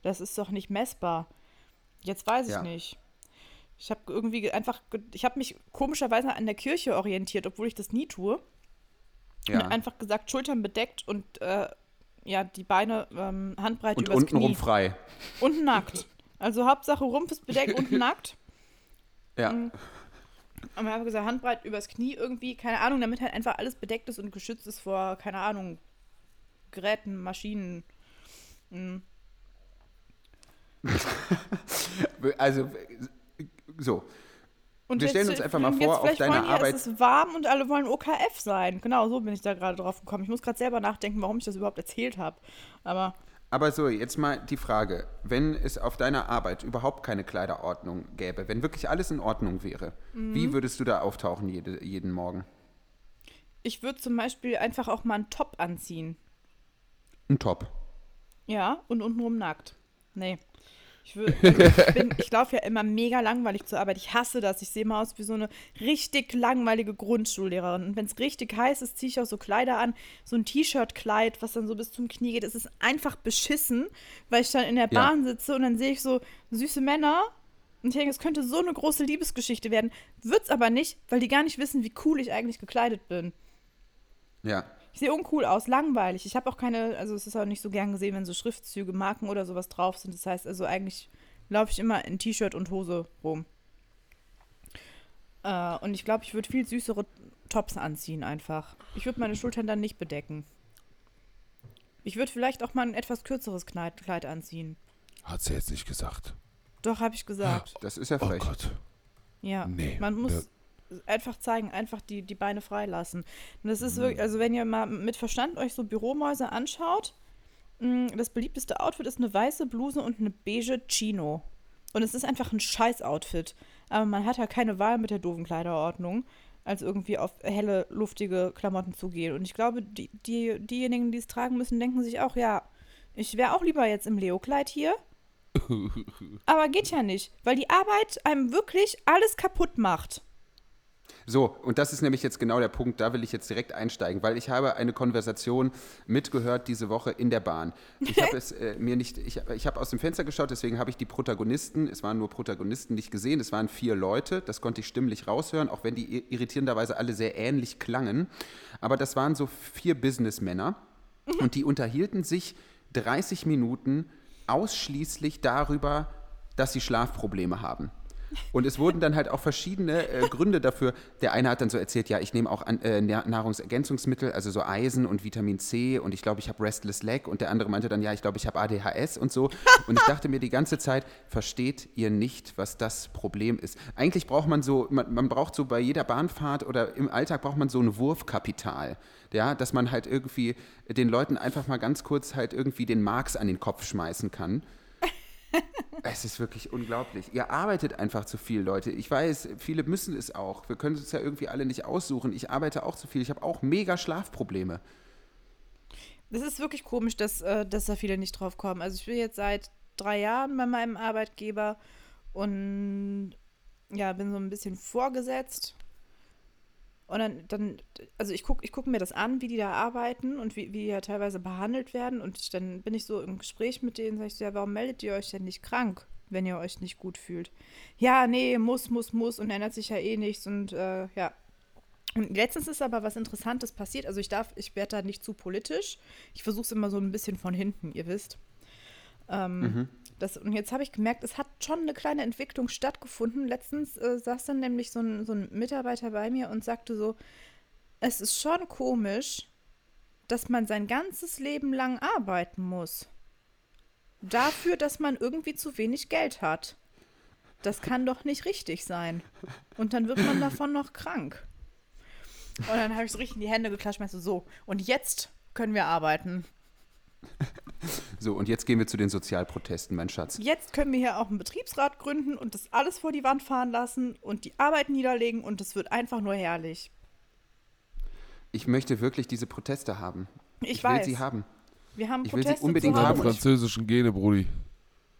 Das ist doch nicht messbar. Jetzt weiß ich Ja. nicht. Ich habe irgendwie ge- einfach, ich habe mich komischerweise an der Kirche orientiert, obwohl ich das nie tue. Und Ja. einfach gesagt, Schultern bedeckt und äh, ja, die Beine ähm, handbreit Und übers untenrum Knie. frei. Und nackt. Also Hauptsache Rumpf ist bedeckt und nackt. Ja. Mhm. Und wir haben gesagt, Handbreit übers Knie irgendwie, keine Ahnung, damit halt einfach alles bedeckt ist und geschützt ist vor, keine Ahnung, Geräten, Maschinen. Mhm. Also, so. Und Wir stellen uns einfach mal vor, auf deiner Arbeit- Es ist warm und alle wollen OKF sein. Genau, so bin ich da gerade drauf gekommen. Ich muss gerade selber nachdenken, warum ich das überhaupt erzählt habe. Aber Aber so, jetzt mal die Frage, wenn es auf deiner Arbeit überhaupt keine Kleiderordnung gäbe, wenn wirklich alles in Ordnung wäre, Mhm. wie würdest du da auftauchen jede, jeden Morgen? ich würde zum Beispiel einfach auch mal einen Top anziehen. Ein Top. Ja, und untenrum nackt. Nee. Ich, wür- also ich, bin- ich laufe ja immer mega langweilig zur Arbeit. Ich hasse das. Ich sehe mal aus wie so eine richtig langweilige Grundschullehrerin. Und wenn es richtig heiß ist, ziehe ich auch so Kleider an. So ein T-Shirt-Kleid, was dann so bis zum Knie geht. Es ist einfach beschissen, weil ich dann in der Ja. Bahn sitze und dann sehe ich so süße Männer. Und ich denke, es könnte so eine große Liebesgeschichte werden. Wird's aber nicht, weil die gar nicht wissen, wie cool ich eigentlich gekleidet bin. Ja. Ich sehe uncool aus, langweilig. Ich habe auch keine, also es ist auch nicht so gern gesehen, wenn so Schriftzüge, Marken oder sowas drauf sind. Das heißt also eigentlich laufe ich immer in T-Shirt und Hose rum. Äh, und ich glaube, ich würde viel süßere Tops anziehen einfach. Ich würde meine Schultern dann nicht bedecken. Ich würde vielleicht auch mal ein etwas kürzeres Kleid, Kleid anziehen. Hat sie jetzt nicht gesagt. Doch, habe ich gesagt. Das ist ja Oh frech. Gott. Ja, Nee, man muss einfach zeigen, einfach die, die Beine freilassen. Und das ist wirklich, also wenn ihr mal mit Verstand euch so Büromäuse anschaut, mh, das beliebteste Outfit ist eine weiße Bluse und eine beige Chino. Und es ist einfach ein Scheiß-Outfit. Aber man hat ja keine Wahl mit der doofen Kleiderordnung, als irgendwie auf helle, luftige Klamotten zu gehen. Und ich glaube, die, die, diejenigen, die es tragen müssen, denken sich auch, ja, ich wäre auch lieber jetzt im Leo-Kleid hier. Aber geht ja nicht, weil die Arbeit einem wirklich alles kaputt macht. So, und das ist nämlich jetzt genau der Punkt, da will ich jetzt direkt einsteigen, weil ich habe eine Konversation mitgehört diese Woche in der Bahn. Ich habe es äh, mir nicht, ich, ich habe aus dem Fenster geschaut, deswegen habe ich die Protagonisten, es waren nur Protagonisten, nicht gesehen, es waren vier Leute, das konnte ich stimmlich raushören, auch wenn die ir- irritierenderweise alle sehr ähnlich klangen. Aber das waren so vier Businessmänner und die unterhielten sich 30 Minuten ausschließlich darüber, dass sie Schlafprobleme haben. Und es wurden dann halt auch verschiedene äh, Gründe dafür. Der eine hat dann so erzählt, ja, ich nehme auch an, äh, Na- Nahrungsergänzungsmittel, also so Eisen und Vitamin C und ich glaube, ich habe Restless Leg und der andere meinte dann, ja, ich glaube, ich habe ADHS und so. Und ich dachte mir die ganze Zeit, versteht ihr nicht, was das Problem ist? Eigentlich braucht man so, man, man braucht so bei jeder Bahnfahrt oder im Alltag braucht man so ein Wurfkapital. Ja, dass man halt irgendwie den Leuten einfach mal ganz kurz halt irgendwie den Marx an den Kopf schmeißen kann. Es ist wirklich unglaublich. Ihr arbeitet einfach zu viel, Leute. Ich weiß, viele müssen es auch. Wir können es ja irgendwie alle nicht aussuchen. Ich arbeite auch zu viel. Ich habe auch mega Schlafprobleme. Das ist wirklich komisch, dass, äh, dass da viele nicht drauf kommen. Also ich bin jetzt seit drei Jahren bei meinem Arbeitgeber und ja, bin so ein bisschen vorgesetzt. Und dann, dann also ich gucke ich guck mir das an, wie die da arbeiten und wie, wie die ja teilweise behandelt werden. Und dann bin ich so im Gespräch mit denen, sage ich so, ja, warum meldet ihr euch denn nicht krank, wenn ihr euch nicht gut fühlt? Ja, nee, muss, muss, muss und ändert sich ja eh nichts und äh, ja. Und letztens ist aber was Interessantes passiert. Also ich darf, ich werde da nicht zu politisch. Ich versuche es immer so ein bisschen von hinten, ihr wisst. Ähm, das, und jetzt habe ich gemerkt, es hat schon eine kleine Entwicklung stattgefunden. Letztens äh, saß dann nämlich so ein, so ein Mitarbeiter bei mir und sagte so, es ist schon komisch, dass man sein ganzes Leben lang arbeiten muss. Dafür, dass man irgendwie zu wenig Geld hat. Das kann doch nicht richtig sein. Und dann wird man davon noch krank. Und dann habe ich so richtig in die Hände geklatscht und meinte so, und jetzt können wir arbeiten. So, und jetzt gehen wir zu den Sozialprotesten, mein Schatz. Jetzt können wir hier auch einen Betriebsrat gründen und das alles vor die Wand fahren lassen und die Arbeit niederlegen und es wird einfach nur herrlich. Ich möchte wirklich diese Proteste haben. Ich will weiß. sie haben. Wir haben Ich will sie Proteste unbedingt haben ich- französischen Gene, Brudi.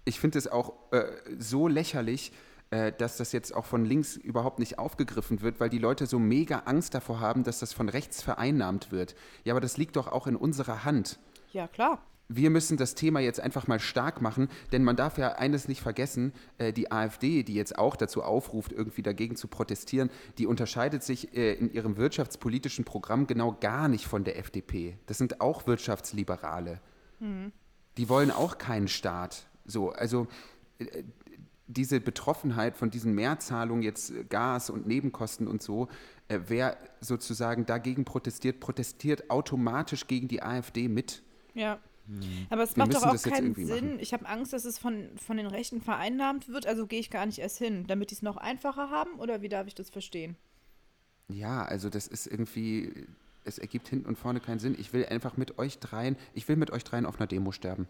Ich finde es auch äh, so lächerlich, äh, dass das jetzt auch von links überhaupt nicht aufgegriffen wird, weil die Leute so mega Angst davor haben, dass das von rechts vereinnahmt wird. Ja, aber das liegt doch auch in unserer Hand. Ja, klar. Wir müssen das Thema jetzt einfach mal stark machen, denn man darf ja eines nicht vergessen, äh, die AfD, die jetzt auch dazu aufruft, irgendwie dagegen zu protestieren, die unterscheidet sich äh, in ihrem wirtschaftspolitischen Programm genau gar nicht von der FDP. Das sind auch Wirtschaftsliberale. Die wollen auch keinen Staat. So, also äh, diese Betroffenheit von diesen Mehrzahlungen, jetzt Gas und Nebenkosten und so, wer sozusagen dagegen protestiert, protestiert automatisch gegen die AfD mit. Ja. Aber es macht doch auch keinen Sinn. machen. Ich habe Angst, dass es von, von den Rechten vereinnahmt wird, also gehe ich gar nicht erst hin, damit die es noch einfacher haben oder wie darf ich das verstehen? Ja, also das ist irgendwie, es ergibt hinten und vorne keinen Sinn. Ich will einfach mit euch dreien, ich will mit euch dreien auf einer Demo sterben.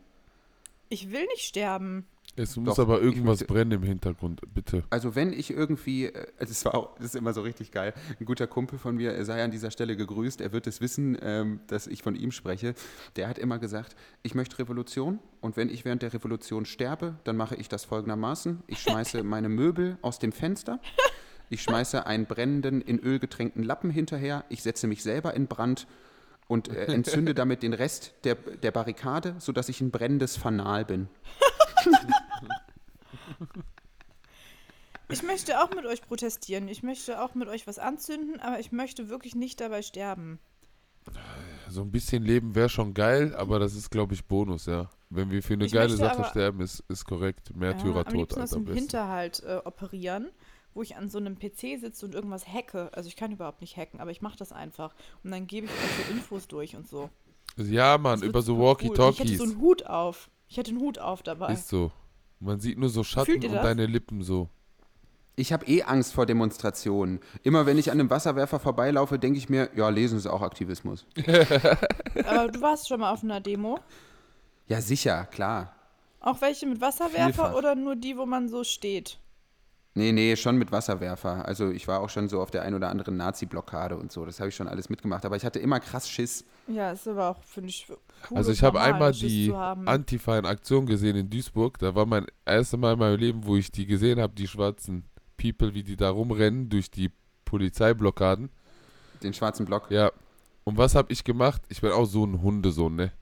Ich will nicht sterben. Es muss Doch, aber irgendwas möchte- brennen im Hintergrund, bitte. Also wenn ich irgendwie, äh, das war auch, das ist immer so richtig geil. Ein guter Kumpel von mir, er sei an dieser Stelle gegrüßt. Er wird es wissen, ähm, dass ich von ihm spreche. Der hat immer gesagt, ich möchte Revolution und wenn ich während der Revolution sterbe, dann mache ich das folgendermaßen: Ich schmeiße meine Möbel aus dem Fenster. Ich schmeiße einen brennenden, in Öl getränkten Lappen hinterher. Ich setze mich selber in Brand und äh, entzünde damit den Rest der, der Barrikade, sodass ich ein brennendes Fanal bin. Ich möchte auch mit euch protestieren. Ich möchte auch mit euch was anzünden, aber ich möchte wirklich nicht dabei sterben. So ein bisschen Leben wäre schon geil, aber das ist, glaube ich, Bonus, ja. Wenn wir für eine Ich geile Sache aber- sterben, ist, ist korrekt. Ja, am Märtyrertod, liebsten aus Alter, dem besten. Hinterhalt äh, operieren, wo ich an so einem PC sitze und irgendwas hacke. Also ich kann überhaupt nicht hacken, aber ich mache das einfach. Und dann gebe ich euch so Infos durch und so. Ja, Mann, über so super cool. Ich hätte Walkie-Talkies. so einen Hut auf. Ich hätte einen Hut auf dabei. Ist so. Man sieht nur so Schatten und deine Lippen so. Ich habe eh Angst vor Demonstrationen. Immer wenn ich an einem Wasserwerfer vorbeilaufe, denke ich mir, ja, lesen ist auch Aktivismus. Aber du warst schon mal auf einer Demo. Ja, sicher, klar. Auch welche mit Wasserwerfer Vielfach. oder nur die, wo man so steht? Nee, nee, schon mit Wasserwerfer. Also ich war auch schon so auf der ein oder anderen Nazi-Blockade und so. Das habe ich schon alles mitgemacht. Aber ich hatte immer krass Schiss. Ja, ist aber auch, finde ich, cool Also ich habe einmal Schiss die. Antifa in Aktion gesehen in Duisburg. Da war mein erstes Mal in meinem Leben, wo ich die gesehen habe, die schwarzen People, wie die da rumrennen durch die Polizeiblockaden. Den schwarzen Block. Ja. Und was habe ich gemacht? Ich bin auch so ein Hundesohn, ne?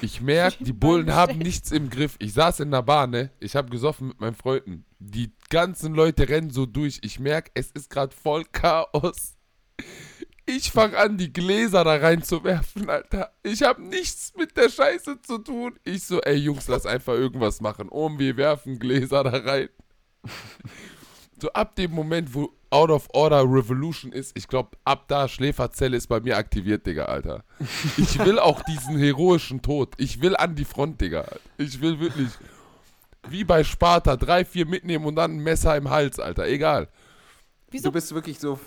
Ich merke, die Bullen haben nichts im Griff. Ich saß in der Bahn, ne? Ich habe gesoffen mit meinen Freunden. Die ganzen Leute rennen so durch. Ich merke, es ist gerade voll Chaos. Ich fange an, die Gläser da reinzuwerfen, Alter. Ich habe nichts mit der Scheiße zu tun. Ich so, ey Jungs, lass einfach irgendwas machen. Um, wir werfen Gläser da rein. So ab dem Moment, wo Out of Order Revolution ist, ich glaube, ab da Schläferzelle ist bei mir aktiviert, Digga, Alter. Ich will auch diesen heroischen Tod. Ich will an die Front, Digga. Ich will wirklich, wie bei Sparta, drei, vier mitnehmen und dann ein Messer im Hals, Alter. Egal. Wieso? Du bist wirklich so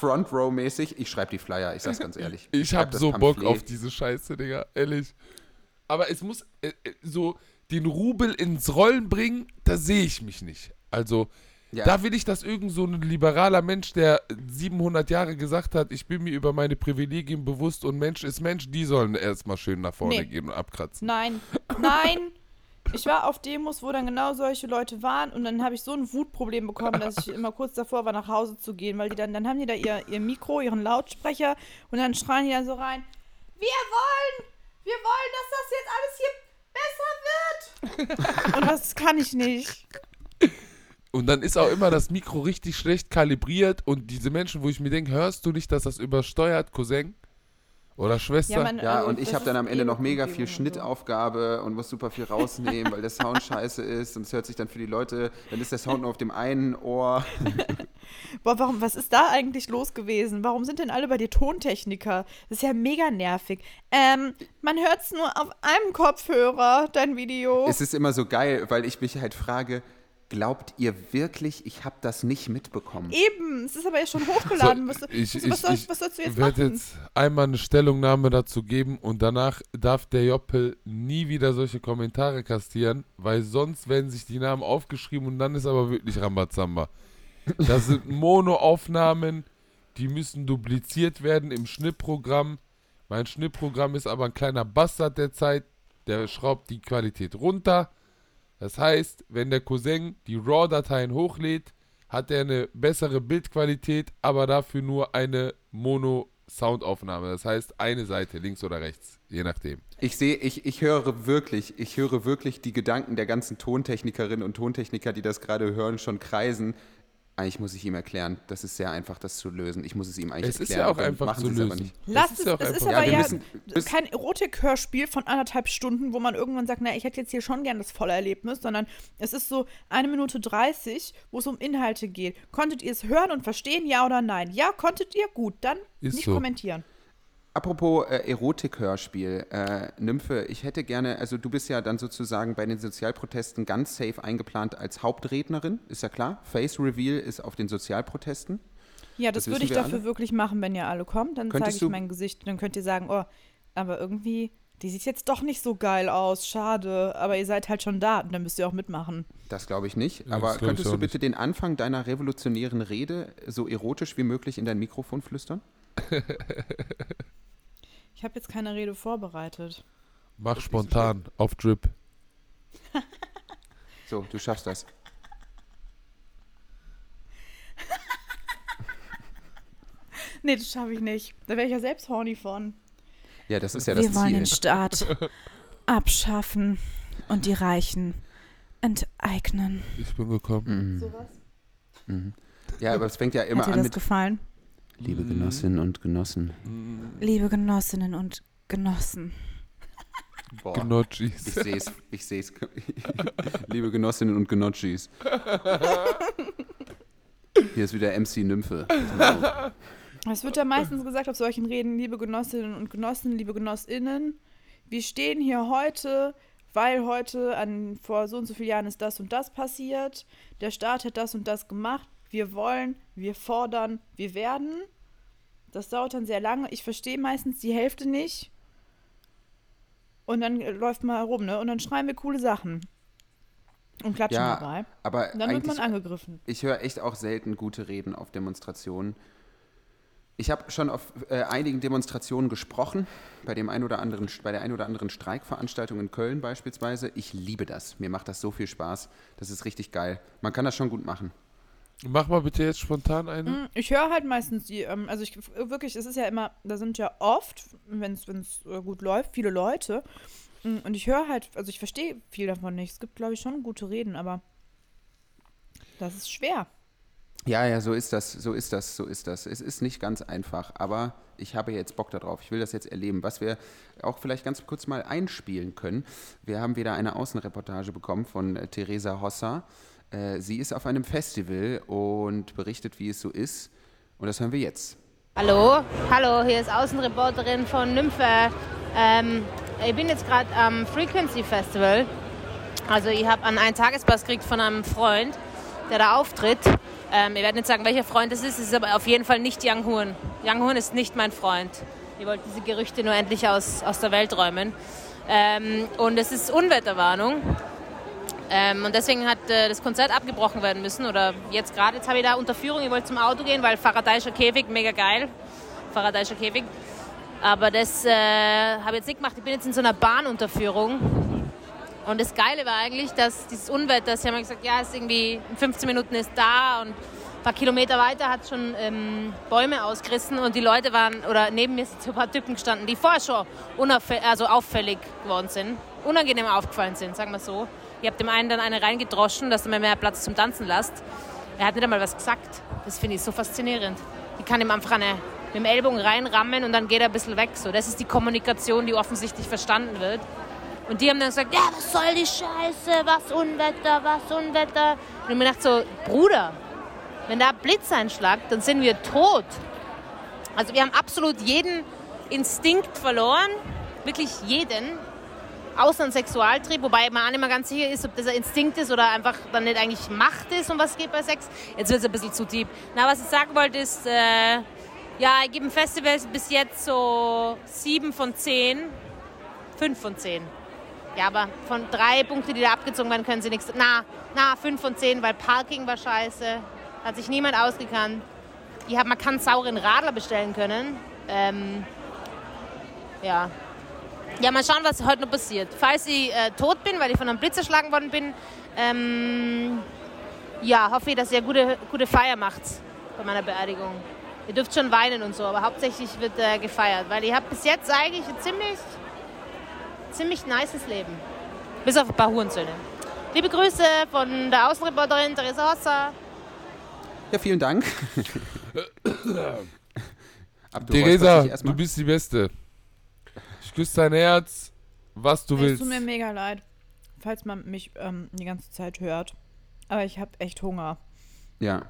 Front Row-mäßig. Ich schreibe die Flyer, ich sag's ganz ehrlich. Ich schreib hab das so Bock auf diese Scheiße, Digga. Ehrlich. Aber es muss äh, äh, so den Rubel ins Rollen bringen, da sehe ich mich nicht. Also, Ja. da will ich, dass irgend so ein liberaler Mensch, der 700 Jahre gesagt hat, ich bin mir über meine Privilegien bewusst und Mensch ist Mensch, die sollen erstmal schön nach vorne Nee. gehen und abkratzen. Nein, nein, ich war auf Demos, wo dann genau solche Leute waren und dann habe ich so ein Wutproblem bekommen, dass ich immer kurz davor war, nach Hause zu gehen, weil die dann, dann haben die da ihr, ihr Mikro, ihren Lautsprecher und dann schreien die dann so rein, wir wollen, wir wollen, dass das jetzt alles hier besser wird. und das kann ich nicht. Und dann ist auch immer das Mikro richtig schlecht kalibriert und diese Menschen, wo ich mir denke, hörst du nicht, dass das übersteuert, Cousin? Oder Schwester? man- Ja, also und ich habe dann am Ende eh noch mega viel. Schnittaufgabe und muss super viel rausnehmen, weil der Sound scheiße ist und es hört sich dann für die Leute, dann ist der Sound nur auf dem einen Ohr. Boah, warum, was ist da eigentlich los gewesen? Warum sind denn alle bei dir Tontechniker? Das ist ja mega nervig. Ähm, man hört es nur auf einem Kopfhörer, dein Video. Es ist immer so geil, weil ich mich halt frage, glaubt ihr wirklich, ich habe das nicht mitbekommen? Eben, es ist aber ja schon hochgeladen. was, ich, was, ich, was, soll, ich was sollst du jetzt werde machen? jetzt einmal eine Stellungnahme dazu geben und danach darf der Joppel nie wieder solche Kommentare kastieren, weil sonst werden sich die Namen aufgeschrieben und dann ist aber wirklich Rambazamba. Das sind Monoaufnahmen, die müssen dupliziert werden im Schnittprogramm. Mein Schnittprogramm ist aber ein kleiner Bastard der Zeit, der schraubt die Qualität runter. Das heißt, wenn der Cousin die RAW-Dateien hochlädt, hat er eine bessere Bildqualität, aber dafür nur eine Mono-Soundaufnahme. Das heißt, eine Seite, links oder rechts, je nachdem. Ich sehe, ich, ich höre wirklich, ich höre wirklich die Gedanken der ganzen Tontechnikerinnen und Tontechniker, die das gerade hören, schon kreisen. Eigentlich muss ich ihm erklären, das ist sehr einfach, das zu lösen. Ich muss es ihm eigentlich Es ist erklären. ja auch einfach zu es lösen. Lass Das es, ja auch es ist aber Ja, müssen- kein Erotikhörspiel von anderthalb Stunden, wo man irgendwann sagt, na, ich hätte jetzt hier schon gern das volle Erlebnis, sondern es ist so eine Minute 30, wo es um Inhalte geht. Konntet ihr es hören und verstehen, ja oder nein? Ja, konntet ihr? Gut, dann Ist nicht so. kommentieren. Apropos äh, Erotik-Hörspiel, äh, Nymphe, ich hätte gerne, also du bist ja dann sozusagen bei den Sozialprotesten ganz safe eingeplant als Hauptrednerin, ist ja klar. Face Reveal ist auf den Sozialprotesten. Ja, das, Das würde ich wir dafür alle. wirklich machen, wenn ihr alle kommt. Dann zeige ich du- mein Gesicht. Dann könnt ihr sagen, oh, aber irgendwie, die sieht jetzt doch nicht so geil aus. Schade. Aber ihr seid halt schon da und dann müsst ihr auch mitmachen. Das glaube ich nicht. Ja, Aber könntest du bitte den Anfang deiner revolutionären Rede so erotisch wie möglich in dein Mikrofon flüstern? Ich habe jetzt keine Rede vorbereitet. Mach spontan, auf Drip. So, du schaffst das. Nee, das schaffe ich nicht. Da wäre ich ja selbst horny von. Ja, das ist ja das Wir wollen den Staat abschaffen und die Reichen enteignen. Ich bin gekommen. Sowas? Ja, aber es fängt ja immer Hat dir an das mit gefallen? Liebe Genossinnen und Genossen. Liebe Genossinnen und Genossen. Boah. Gnocchis. Ich sehe es, ich sehe es. Liebe Genossinnen und Genotschis. Hier ist wieder MC Nymphe. Es wird ja meistens gesagt auf solchen Reden, liebe Genossinnen und Genossen, liebe Genossinnen, wir stehen hier heute, weil heute an, vor so und so vielen Jahren ist das und das passiert, der Staat hat das und das gemacht, wir wollen, wir fordern, wir werden. Das dauert dann sehr lange. Ich verstehe meistens die Hälfte nicht. Und dann läuft mal herum, ne? Und dann schreien wir coole Sachen. Und klatschen Ja, dabei. aber Und dann wird man angegriffen. ich höre echt auch selten gute Reden auf Demonstrationen. Ich habe schon auf äh, einigen Demonstrationen gesprochen, bei, dem ein oder anderen, bei der ein oder anderen Streikveranstaltung in Köln beispielsweise. Ich liebe das. Mir macht das so viel Spaß. Das ist richtig geil. Man kann das schon gut machen. Mach mal bitte jetzt spontan eine. Mm, Ich höre halt meistens die, ähm, also ich wirklich, es ist ja immer, da sind ja oft, wenn es äh, gut läuft, viele Leute. Mm, Und ich höre halt, also ich verstehe viel davon nicht. Es gibt, glaube ich, schon gute Reden, aber das ist schwer. Ja, ja, so ist das, so ist das, so ist das. Es ist nicht ganz einfach, aber ich habe jetzt Bock darauf. Ich will das jetzt erleben. Was wir auch vielleicht ganz kurz mal einspielen können. Wir haben wieder eine Außenreportage bekommen von äh, Theresa Hossa. Äh, sie ist auf einem Festival und berichtet, wie es so ist. Und das hören wir jetzt. Hallo, hallo, hier ist Außenreporterin von Nymphe. Ähm, ich bin jetzt gerade am Frequency Festival. Also ich habe einen Tagespass gekriegt von einem Freund, der da auftritt. Ähm, ich werde nicht sagen, welcher Freund es ist, es ist aber auf jeden Fall nicht Young Horn. Young Horn ist nicht mein Freund. Ich wollte diese Gerüchte nur endlich aus, aus der Welt räumen. Ähm, und es ist Unwetterwarnung. Ähm, und deswegen hat äh, das Konzert abgebrochen werden müssen. Oder jetzt gerade, jetzt habe ich da Unterführung, ich wollte zum Auto gehen, weil Faradayischer Käfig, mega geil. Faradayischer Käfig. Aber das äh, habe ich jetzt nicht gemacht. Ich bin jetzt in so einer Bahnunterführung. Und das Geile war eigentlich, dass dieses Unwetter, sie haben gesagt, ja, es ist irgendwie in 15 Minuten ist da und ein paar Kilometer weiter hat schon ähm, Bäume ausgerissen und die Leute waren, oder neben mir sind so ein paar Typen gestanden, die vorher schon also auffällig geworden sind, unangenehm aufgefallen sind, sagen wir so. Ich habe dem einen dann eine reingedroschen, dass er mir mehr Platz zum Tanzen lässt. Er hat nicht einmal was gesagt. Das finde ich so faszinierend. Ich kann ihm einfach eine, mit dem Ellbogen reinrammen und dann geht er ein bisschen weg. So, das ist die Kommunikation, die offensichtlich verstanden wird. Und die haben dann gesagt, ja, was soll die Scheiße, was Unwetter, was Unwetter. Und ich mir gedacht so, Bruder, wenn da Blitz einschlagt, dann sind wir tot. Also wir haben absolut jeden Instinkt verloren, wirklich jeden, außer ein Sexualtrieb, wobei man auch nicht mehr ganz sicher ist, ob das ein Instinkt ist oder einfach dann nicht eigentlich Macht ist, um was geht bei Sex. Jetzt wird es ein bisschen zu deep. Na, was ich sagen wollte ist, äh, ja, ich gebe dem Festival bis jetzt so sieben von zehn, fünf von zehn. Ja, aber von drei Punkten, die da abgezogen werden, können sie nichts. Na, na, fünf von zehn, weil Parking war scheiße. Hat sich niemand ausgekannt. Die hat, man kann sauren Radler bestellen können. Ähm, ja. Ja, mal schauen, was heute noch passiert. Falls ich äh, tot bin, weil ich von einem Blitz erschlagen worden bin, ähm, ja, hoffe ich, dass ihr gute, gute Feier macht bei meiner Beerdigung. Ihr dürft schon weinen und so, aber hauptsächlich wird äh, gefeiert, weil ich habe bis jetzt eigentlich ein ziemlich ziemlich nices Leben. Bis auf ein paar Hurensöhne. Liebe Grüße von der Außenreporterin Theresa Hosser. Ja, vielen Dank. Theresa, du bist die Beste. Ich küsse dein Herz, was du es willst. tut mir mega leid, falls man mich ähm, die ganze Zeit hört. Aber ich habe echt Hunger. Ja.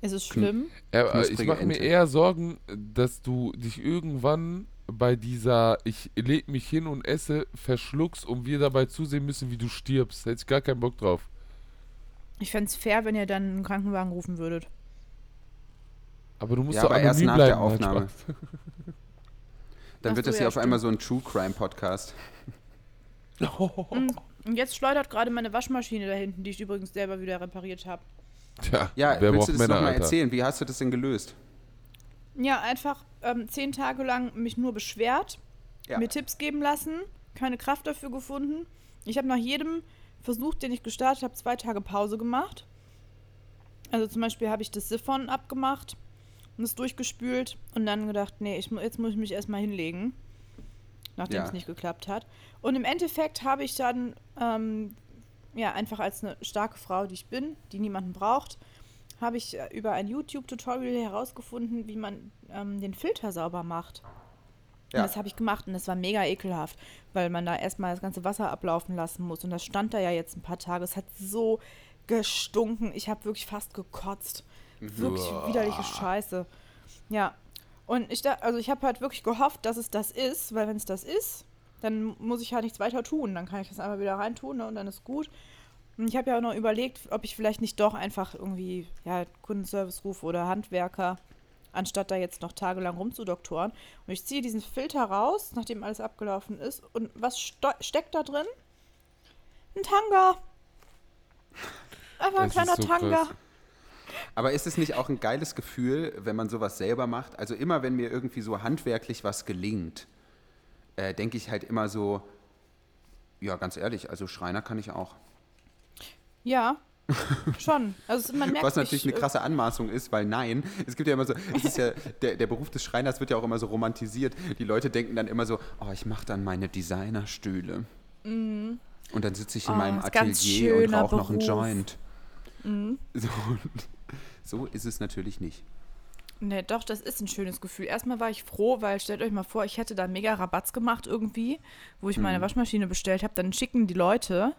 Ist es schlimm? Ja, ich mache mir eher Sorgen, dass du dich irgendwann bei dieser ich leg mich hin und esse verschluckst und wir dabei zusehen müssen, wie du stirbst. Hätte ich gar keinen Bock drauf. Ich fände es fair, wenn ihr dann einen Krankenwagen rufen würdet. Aber du musst ja, doch aber erst nach bleiben, der Aufnahme. Dann Ach wird so, das hier ja, auf einmal so ein True Crime Podcast. Und jetzt schleudert gerade meine Waschmaschine da hinten, die ich übrigens selber wieder repariert habe. Tja, Ja, wer willst du das nochmal erzählen? Wie hast du das denn gelöst? Ja, einfach ähm, zehn Tage lang mich nur beschwert, Ja. mir Tipps geben lassen, keine Kraft dafür gefunden. Ich habe nach jedem Versuch, den ich gestartet habe, zwei Tage Pause gemacht. Also zum Beispiel habe ich das Siphon abgemacht und es durchgespült und dann gedacht, nee, ich, jetzt muss ich mich erstmal hinlegen, nachdem Ja. es nicht geklappt hat. Und im Endeffekt habe ich dann, ähm, ja, einfach als eine starke Frau, die ich bin, die niemanden braucht, habe ich äh, über ein YouTube-Tutorial herausgefunden, wie man ähm, den Filter sauber macht. Ja. Und das habe ich gemacht und das war mega ekelhaft, weil man da erstmal das ganze Wasser ablaufen lassen muss. Und das stand da ja jetzt ein paar Tage. Es hat so gestunken. Ich habe wirklich fast gekotzt. Wirklich widerliche Scheiße. Ja. Und ich da, also ich habe halt wirklich gehofft, dass es das ist, weil wenn es das ist, dann muss ich halt nichts weiter tun. Dann kann ich das einfach wieder reintun ne, und dann ist gut. Und ich habe ja auch noch überlegt, ob ich vielleicht nicht doch einfach irgendwie ja, Kundenservice rufe oder Handwerker, anstatt da jetzt noch tagelang rumzudoktoren. Und ich ziehe diesen Filter raus, nachdem alles abgelaufen ist. Und was steckt da drin? Ein Tanga. Einfach ein Das kleiner so Tanga. krass. Aber ist es nicht auch ein geiles Gefühl, wenn man sowas selber macht? Also immer, wenn mir irgendwie so handwerklich was gelingt, äh, denke ich halt immer so, ja, ganz ehrlich, also Schreiner kann ich auch. Ja, schon. Also man merkt Was natürlich ich, eine krasse Anmaßung ist, weil nein, es gibt ja immer so, es ist ja, der, der Beruf des Schreiners wird ja auch immer so romantisiert. Die Leute denken dann immer so, oh, ich mache dann meine Designerstühle. Und dann sitze ich in Oh, meinem Atelier und rauche noch einen Beruf. Joint. So, so ist es natürlich nicht. Nee, doch, das ist ein schönes Gefühl. Erstmal war ich froh, weil stellt euch mal vor, ich hätte da mega Rabatz gemacht irgendwie, wo ich Mhm. meine Waschmaschine bestellt habe. Dann schicken die Leute,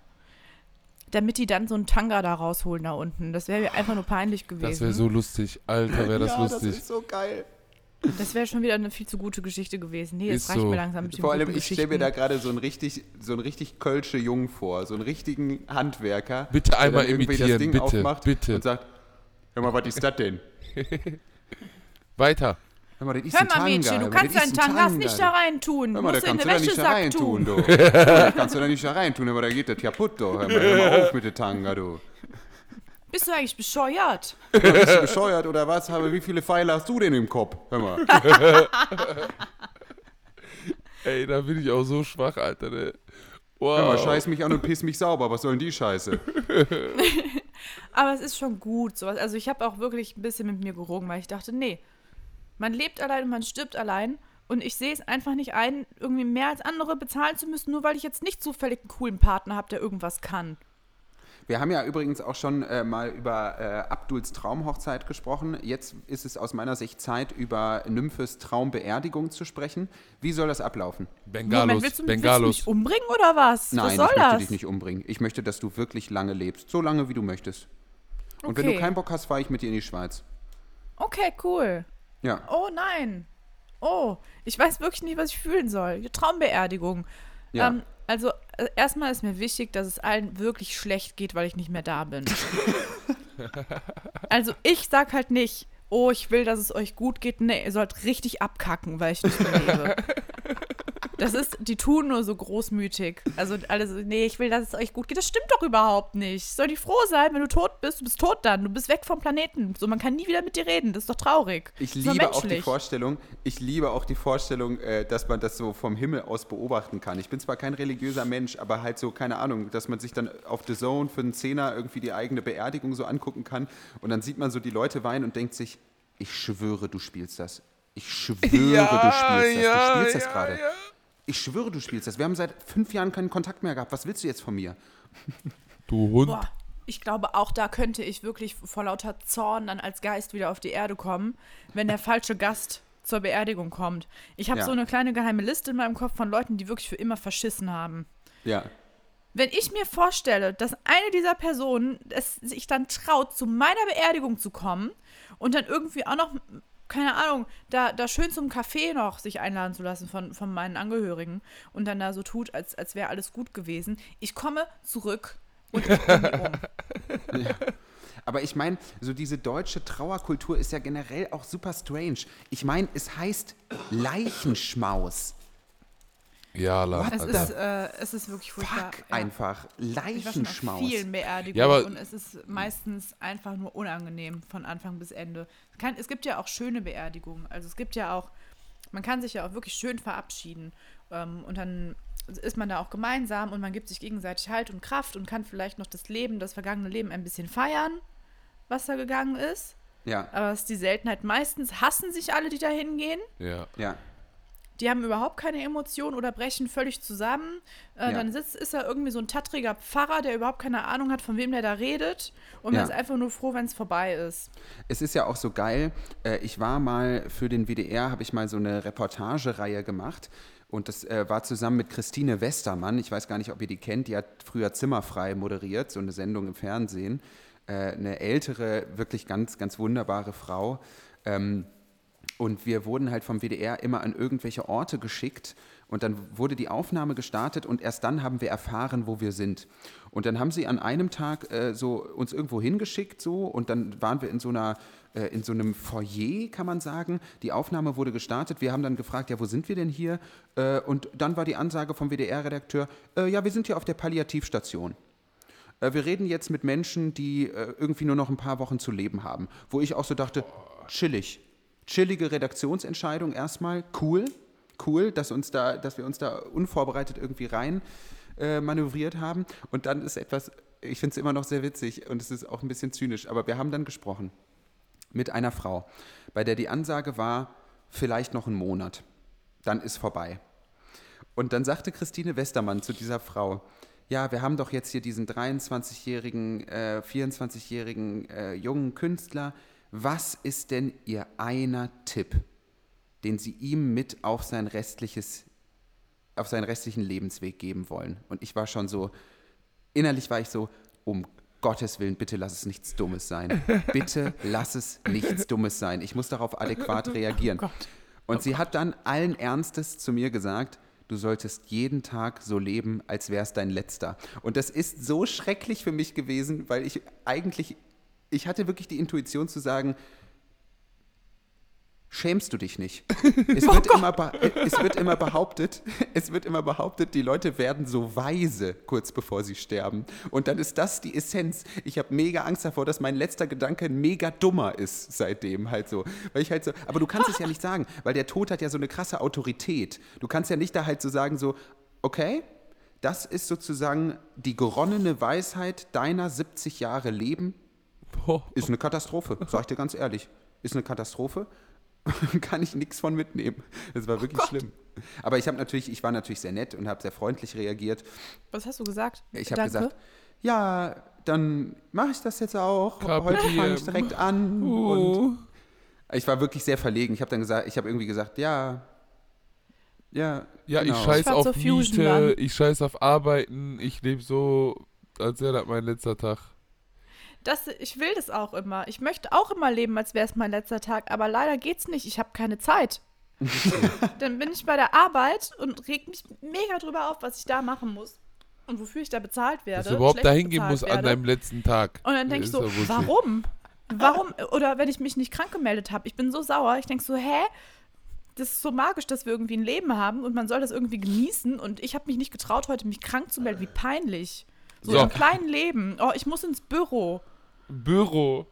damit die dann so einen Tanga da rausholen da unten. Das wäre mir einfach nur peinlich gewesen. Das wäre so lustig. Alter, wäre das ja, lustig. das ist so geil. Das wäre schon wieder eine viel zu gute Geschichte gewesen. Nee, Ist es reicht so. mir langsam mit Vor allem, ich stelle mir da gerade so einen richtig, so einen richtig kölsche Jungen vor, so einen richtigen Handwerker. Bitte der einmal irgendwie imitieren, das Ding bitte, aufmacht bitte. Und sagt, hör mal, was ist das denn? Weiter. Hör mal, das ist Hör mal, Tanga. Mädchen, du kannst das deinen Tangas nicht da rein tun. Hör mal, da musst du in kannst den du da nicht da Wäschesack rein tun, tun. du. Da kannst du da nicht da rein tun, aber da geht das kaputt, du. Hör mal, hör mal auf mit der Tanga, du. Bist du eigentlich bescheuert? Bist du bescheuert oder was? Habe, wie viele Pfeile hast du denn im Kopf? Hör mal. Ey, da bin ich auch so schwach, Alter. Ne? Hör mal, Wow. scheiß mich an und piss mich sauber. Was soll denn die Scheiße? Aber es ist schon gut, sowas. Also ich habe auch wirklich ein bisschen mit mir gerungen, weil ich dachte, nee, man lebt allein und man stirbt allein. Und ich sehe es einfach nicht ein, irgendwie mehr als andere bezahlen zu müssen, nur weil ich jetzt nicht zufällig einen coolen Partner habe, der irgendwas kann. Wir haben ja übrigens auch schon äh, mal über äh, Abduls Traumhochzeit gesprochen. Jetzt ist es aus meiner Sicht Zeit, über Nymphes Traumbeerdigung zu sprechen. Wie soll das ablaufen? Bengalos, Moment, willst du, willst du Bengalos. mich umbringen oder was? Nein, was soll ich möchte das? dich nicht umbringen. Ich möchte, dass du wirklich lange lebst. So lange, wie du möchtest. Und wenn du Okay. keinen Bock hast, fahre ich mit dir in die Schweiz. Okay, cool. Ja. Oh nein. Oh, ich weiß wirklich nicht, was ich fühlen soll. Traumbeerdigung. Ja. Ähm, also erstmal ist mir wichtig, dass es allen wirklich schlecht geht, weil ich nicht mehr da bin. also ich sag halt nicht, oh, ich will, dass es euch gut geht. Nee, ihr sollt richtig abkacken, weil ich nicht mehr lebe. Das ist, die tun nur so großmütig. Also alle so, nee, ich will, dass es euch gut geht. Das stimmt doch überhaupt nicht. Soll die froh sein, wenn du tot bist? Du bist tot dann. Du bist weg vom Planeten. So, man kann nie wieder mit dir reden. Das ist doch traurig. Ich liebe auch die. Vorstellung, ich liebe auch die Vorstellung, äh, dass man das so vom Himmel aus beobachten kann. Ich bin zwar kein religiöser Mensch, aber halt so, keine Ahnung, dass man sich dann auf The Zone für einen Zehner irgendwie die eigene Beerdigung so angucken kann und dann sieht man so die Leute weinen und denkt sich, ich schwöre, du spielst das. Ich schwöre, du spielst das. du spielst das gerade. Ich schwöre, du spielst das. Wir haben seit fünf Jahren keinen Kontakt mehr gehabt. Was willst du jetzt von mir? Du Hund. Boah, ich glaube, auch da könnte ich wirklich vor lauter Zorn dann als Geist wieder auf die Erde kommen, wenn der falsche Gast zur Beerdigung kommt. Ich habe Ja. so eine kleine geheime Liste in meinem Kopf von Leuten, die wirklich für immer verschissen haben. Ja. Wenn ich mir vorstelle, dass eine dieser Personen es sich dann traut, zu meiner Beerdigung zu kommen und dann irgendwie auch noch, keine Ahnung, da, da schön zum Café noch sich einladen zu lassen von, von meinen Angehörigen und dann da so tut, als, als wäre alles gut gewesen. Ich komme zurück und ich bringe um. Aber ich meine, so diese deutsche Trauerkultur ist ja generell auch super strange. Ich meine, es heißt Leichenschmaus. Ja, la, Es ist, äh, es ist wirklich furchtbar. Fuck, ja. einfach. Ich war schon auf Leichenschmaus. vielen Beerdigungen Ja, und es ist meistens einfach nur unangenehm von Anfang bis Ende. Es Kann, es gibt ja auch schöne Beerdigungen. Also es gibt ja auch, man kann sich ja auch wirklich schön verabschieden. Ähm, und dann ist man da auch gemeinsam und man gibt sich gegenseitig Halt und Kraft und kann vielleicht noch das Leben, das vergangene Leben ein bisschen feiern, was da gegangen ist. Ja, Aber es ist die Seltenheit. Meistens hassen sich alle, die da hingehen. ja. ja. Die haben überhaupt keine Emotionen oder brechen völlig zusammen. Äh, Ja. Dann sitzt, ist da irgendwie so ein tattriger Pfarrer, der überhaupt keine Ahnung hat, von wem der da redet. Und Ja. man ist einfach nur froh, wenn es vorbei ist. Es ist ja auch so geil. Äh, ich war mal für den WDR, habe ich mal so eine Reportagereihe gemacht. Und das äh, war zusammen mit Christine Westermann. Ich weiß gar nicht, ob ihr die kennt. Die hat früher Zimmerfrei moderiert, so eine Sendung im Fernsehen. Äh, eine ältere, wirklich ganz, ganz wunderbare Frau. Ähm, und wir wurden halt vom WDR immer an irgendwelche Orte geschickt und dann wurde die Aufnahme gestartet und erst dann haben wir erfahren, wo wir sind. Und dann haben sie an einem Tag äh, so uns irgendwo hingeschickt so und dann waren wir in so einer äh, in so einem Foyer, kann man sagen. Die Aufnahme wurde gestartet. Wir haben dann gefragt, ja, wo sind wir denn hier? Äh, und dann war die Ansage vom WDR-Redakteur, äh, ja, wir sind hier auf der Palliativstation. Äh, wir reden jetzt mit Menschen, die äh, irgendwie nur noch ein paar Wochen zu leben haben. Wo ich auch so dachte, chillig. Chillige Redaktionsentscheidung erstmal, cool, cool, dass, uns da, dass wir uns da unvorbereitet irgendwie rein äh, manövriert haben. Und dann ist etwas, ich finde es immer noch sehr witzig und es ist auch ein bisschen zynisch, aber wir haben dann gesprochen mit einer Frau, bei der die Ansage war, vielleicht noch einen Monat, dann ist vorbei. Und dann sagte Christine Westermann zu dieser Frau, ja, wir haben doch jetzt hier diesen 23-jährigen, äh, 24-jährigen äh, jungen Künstler. Was ist denn Ihr einer Tipp, den Sie ihm mit auf sein restliches, auf seinen restlichen Lebensweg geben wollen? Und ich war schon so, innerlich war ich so, um Gottes Willen, bitte lass es nichts Dummes sein. Bitte lass es nichts Dummes sein. Ich muss darauf adäquat reagieren. Und sie hat dann allen Ernstes zu mir gesagt, du solltest jeden Tag so leben, als wäre es dein letzter. Und das ist so schrecklich für mich gewesen, weil ich eigentlich, ich hatte wirklich die Intuition zu sagen, schämst du dich nicht. Es, wird immer be- es wird immer behauptet, es wird immer behauptet, die Leute werden so weise kurz bevor sie sterben. Und dann ist das die Essenz. Ich habe mega Angst davor, dass mein letzter Gedanke mega dummer ist seitdem halt so. Weil ich halt so, aber du kannst es ja nicht sagen, weil der Tod hat ja so eine krasse Autorität. Du kannst ja nicht da halt so sagen so, okay, das ist sozusagen die geronnene Weisheit deiner 70 Jahre Leben. Boah. Ist eine Katastrophe, sag ich dir ganz ehrlich. Ist eine Katastrophe. Kann ich nichts von mitnehmen. Das war wirklich schlimm. Aber ich habe natürlich, ich war natürlich sehr nett und habe sehr freundlich reagiert. Was hast du gesagt? Ich habe gesagt, ja, dann mache ich das jetzt auch. Carpe Heute fange ich direkt an. Uh. Und ich war wirklich sehr verlegen. Ich habe dann gesagt, ich habe irgendwie gesagt, ja, ja, Ja, genau. ich scheiß Ich auf Fusion Miete, ich scheiß auf Arbeiten, ich lebe so, als wäre das mein letzter Tag. Das, ich will das auch immer. Ich möchte auch immer leben, als wäre es mein letzter Tag, aber leider geht's nicht. Ich habe keine Zeit. Dann bin ich bei der Arbeit und reg mich mega drüber auf, was ich da machen muss. Und wofür ich da bezahlt werde. Dass du überhaupt schlecht dahin gehen bezahlt musst an werde. deinem letzten Tag. Und dann denke ich so, warum? Warum? Oder wenn ich mich nicht krank gemeldet habe, ich bin so sauer. Ich denke so, hä? Das ist so magisch, dass wir irgendwie ein Leben haben und man soll das irgendwie genießen. Und ich habe mich nicht getraut, heute mich krank zu melden. Wie peinlich. So, So. im kleinen Leben. Oh, ich muss ins Büro. Büro.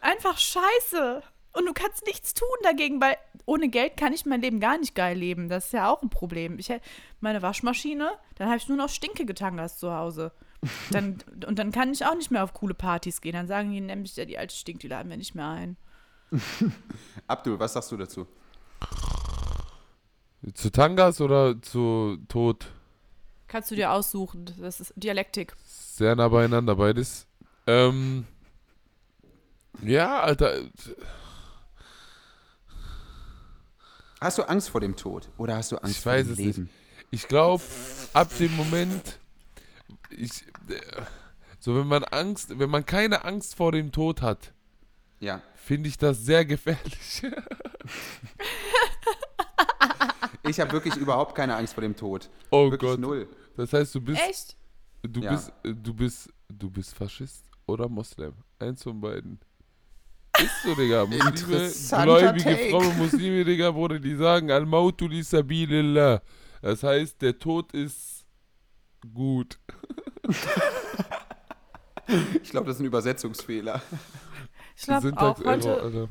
Einfach scheiße. Und du kannst nichts tun dagegen, weil ohne Geld kann ich mein Leben gar nicht geil leben. Das ist ja auch ein Problem. Ich hätt- meine Waschmaschine, dann habe ich nur noch Stinkegetangas zu Hause. Dann, und dann kann ich auch nicht mehr auf coole Partys gehen. Dann sagen die nämlich, ja, die alte stinkt, die laden wir nicht mehr ein. Abdul, was sagst du dazu? Zu Tangas oder zu Tod? Kannst du dir aussuchen. Das ist Dialektik. Sehr nah beieinander beides. Ähm. Ja, Alter. Hast du Angst vor dem Tod oder hast du Angst Ich vor weiß dem es Leben? Ich glaube, ab dem Moment, ich, so wenn man Angst, wenn man keine Angst vor dem Tod hat, Ja. finde ich das sehr gefährlich. Ich habe wirklich überhaupt keine Angst vor dem Tod. Oh wirklich Gott. null. Das heißt, du bist, Echt? du Ja. bist, du bist, du bist Faschist oder Moslem. Eins von beiden. Ist so, Digga. Muslime, gläubige Take. fromme Muslime, Digga, Bruder, die sagen, Al-Mautu li sabilillah. Das heißt, der Tod ist gut. Ich glaube, das ist ein Übersetzungsfehler. Ich glaube auch. Syntax-Error, Heute, Alter.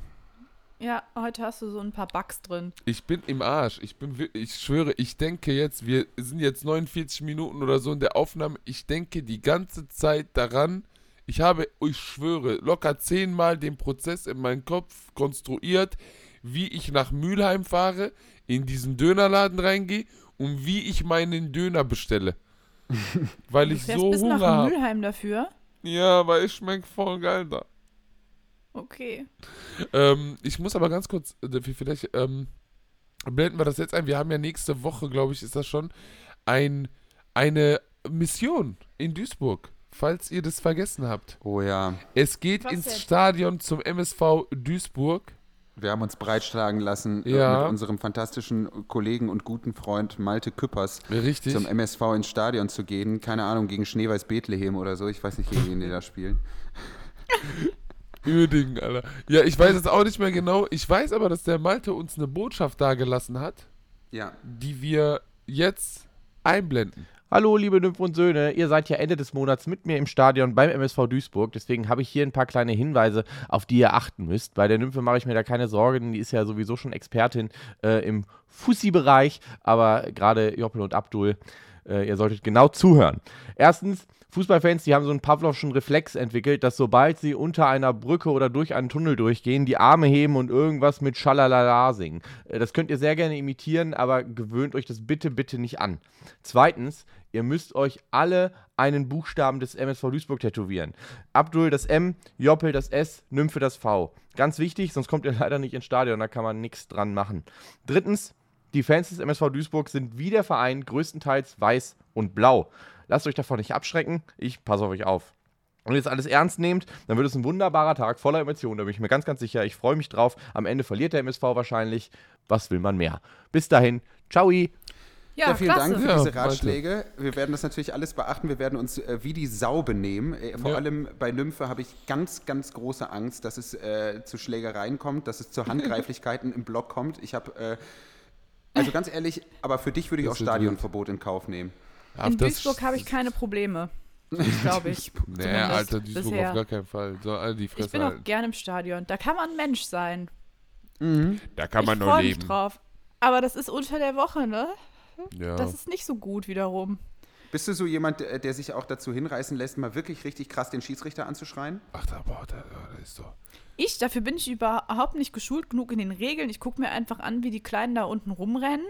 ja, heute hast du so ein paar Bugs drin. Ich bin im Arsch. Ich bin, ich schwöre, ich denke jetzt, wir sind jetzt 49 Minuten oder so in der Aufnahme. Ich denke die ganze Zeit daran. Ich habe, ich schwöre, locker zehnmal den Prozess in meinem Kopf konstruiert, wie ich nach Mülheim fahre, in diesen Dönerladen reingehe und wie ich meinen Döner bestelle. Weil Du ich so bis Hunger nach habe. Mülheim dafür. Ja, weil es schmeckt voll geil da. Okay. Ähm, ich muss aber ganz kurz, äh, vielleicht ähm, blenden wir das jetzt ein. Wir haben ja nächste Woche, glaube ich, ist das schon, ein, eine Mission in Duisburg, falls ihr das vergessen habt. Oh ja. Es geht Was ins jetzt? Stadion zum MSV Duisburg. Wir haben uns breitschlagen lassen äh, Ja. mit unserem fantastischen Kollegen und guten Freund Malte Küppers Richtig. zum MSV ins Stadion zu gehen. Keine Ahnung, gegen Schneeweiß Bethlehem oder so. Ich weiß nicht, gegen wen die da spielen. Uerdingen, Alter. Ja, ich weiß es auch nicht mehr genau. Ich weiß aber, dass der Malte uns eine Botschaft dagelassen hat, Ja. die wir jetzt einblenden. Hallo, liebe Nymphen und Söhne. Ihr seid ja Ende des Monats mit mir im Stadion beim MSV Duisburg. Deswegen habe ich hier ein paar kleine Hinweise, auf die ihr achten müsst. Bei der Nymphe mache ich mir da keine Sorgen. Die ist ja sowieso schon Expertin äh, im Fussi-Bereich. Aber gerade Joppel und Abdul, äh, ihr solltet genau zuhören. Erstens, Fußballfans, die haben so einen Pavlovschen Reflex entwickelt, dass sobald sie unter einer Brücke oder durch einen Tunnel durchgehen, die Arme heben und irgendwas mit Schalalala singen. Äh, Das könnt ihr sehr gerne imitieren, aber gewöhnt euch das bitte, bitte nicht an. Zweitens, ihr müsst euch alle einen Buchstaben des MSV Duisburg tätowieren. Abdul das M, Joppel das S, Nymphe das V. Ganz wichtig, sonst kommt ihr leider nicht ins Stadion, da kann man nichts dran machen. Drittens, die Fans des MSV Duisburg sind wie der Verein größtenteils weiß und blau. Lasst euch davon nicht abschrecken, ich passe auf euch auf. Und jetzt alles ernst nehmt, dann wird es ein wunderbarer Tag voller Emotionen, da bin ich mir ganz, ganz sicher. Ich freue mich drauf. Am Ende verliert der MSV wahrscheinlich. Was will man mehr? Bis dahin, ciao! Ja, Ja, vielen klasse. Dank für diese. Ratschläge. Wir werden das natürlich alles beachten. Wir werden uns äh, wie die Sau benehmen. Äh, vor Ja. allem bei Nymphe habe ich ganz, ganz große Angst, dass es äh, zu Schlägereien kommt, dass es zu Handgreiflichkeiten im Block kommt. Ich habe, äh, also ganz ehrlich, aber für dich würde ich Das auch Stadionverbot in Kauf nehmen. Ja, In Duisburg habe ich keine Probleme. Glaube ich. Nee, Alter, Duisburg bisher. auf gar keinen Fall. So, alle die Fresse Ich bin auch halten. gerne im Stadion. Da kann man Mensch sein. Da kann ich freue mich drauf. Aber das ist unter der Woche, ne? Ja. Das ist nicht so gut wiederum. Bist du so jemand, der, der sich auch dazu hinreißen lässt, mal wirklich richtig krass den Schiedsrichter anzuschreien? Ach, da, boah, da, da ist doch. Ich, dafür bin ich überhaupt nicht geschult genug in den Regeln. Ich gucke mir einfach an, wie die Kleinen da unten rumrennen.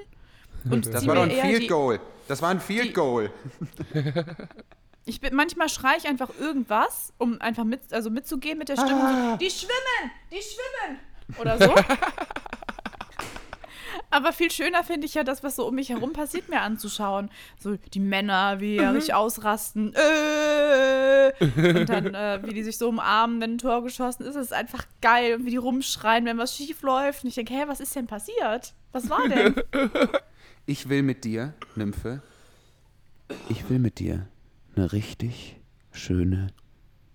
Und Das war doch ein Field Goal. Das war ein Field die- Goal. Ich bin, manchmal schreie ich einfach irgendwas, um einfach mit, also mitzugehen mit der Stimme. Ah. Die schwimmen! Die schwimmen! Oder so. Aber viel schöner finde ich ja das, was so um mich herum passiert, mir anzuschauen. So die Männer, wie Mhm. richtig ausrasten. Äh, und dann, äh, wie die sich so umarmen, wenn ein Tor geschossen ist. Es ist einfach geil. Und wie die rumschreien, wenn was schief läuft. Und ich denke, hä, was ist denn passiert? Was war denn? Ich will mit dir, Nymphe, ich will mit dir eine richtig schöne,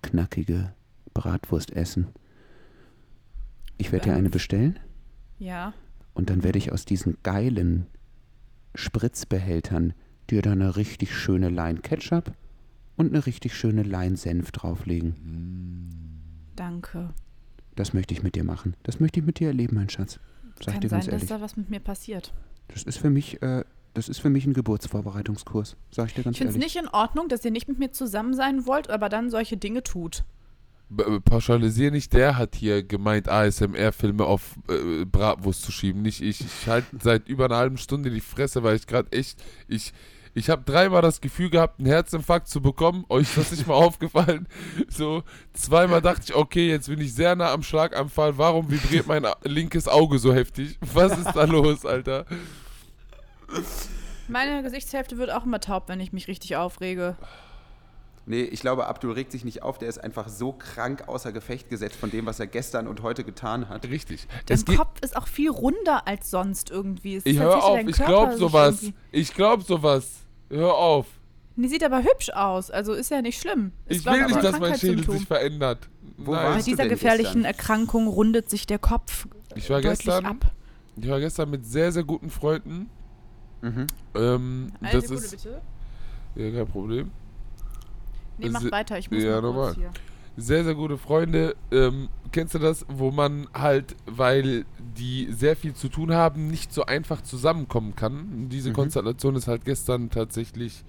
knackige Bratwurst essen. Ich werde dir Ähm. eine bestellen ja. Und dann werde ich aus diesen geilen Spritzbehältern dir da eine richtig schöne Line Ketchup und eine richtig schöne Line Senf drauflegen. Danke. Das möchte ich mit dir machen. Das möchte ich mit dir erleben, mein Schatz. Sag ich Kann dir sein, ganz dass ehrlich. da was mit mir passiert. Das ist für mich, äh, das ist für mich ein Geburtsvorbereitungskurs. Sag ich dir ganz Ich finde es ehrlich. nicht in Ordnung, dass ihr nicht mit mir zusammen sein wollt, aber dann solche Dinge tut. Äh, Pauschalisier nicht, der hat hier gemeint, ASMR-Filme auf äh, Bratwurst zu schieben, nicht ich. Ich halte seit über einer halben Stunde die Fresse, weil ich gerade echt, ich, ich habe dreimal das Gefühl gehabt, einen Herzinfarkt zu bekommen. Euch ist das nicht mal aufgefallen. So, zweimal dachte ich, okay, jetzt bin ich sehr nah am Schlaganfall. Warum vibriert mein linkes Auge so heftig? Was ist da los, Alter? Meine Gesichtshälfte wird auch immer taub, wenn ich mich richtig aufrege. Nee, ich glaube, Abdul regt sich nicht auf. Der ist einfach so krank außer Gefecht gesetzt von dem, was er gestern und heute getan hat. Richtig. Dein Kopf ist auch viel runder als sonst irgendwie. Es ist, ich hör auf, ich glaub sowas. irgendwie- Ich glaub sowas. Hör auf. Die sieht aber hübsch aus, also ist ja nicht schlimm. Ist, Ich will nicht, dass mein Schädel sich verändert. Wo Nein. Bei dieser denn gefährlichen gestern? Erkrankung rundet sich der Kopf Ich war deutlich gestern, ab. ich war gestern mit sehr, sehr guten Freunden. Mhm. Ähm, Eine das Sekunde ist bitte. ja kein Problem. Nee, mach Se- weiter, ich muss ja, mal normal. kurz hier. Sehr, sehr gute Freunde. Ähm, kennst du das, wo man halt, weil die sehr viel zu tun haben, nicht so einfach zusammenkommen kann? Diese Mhm. Konstellation ist halt gestern tatsächlich,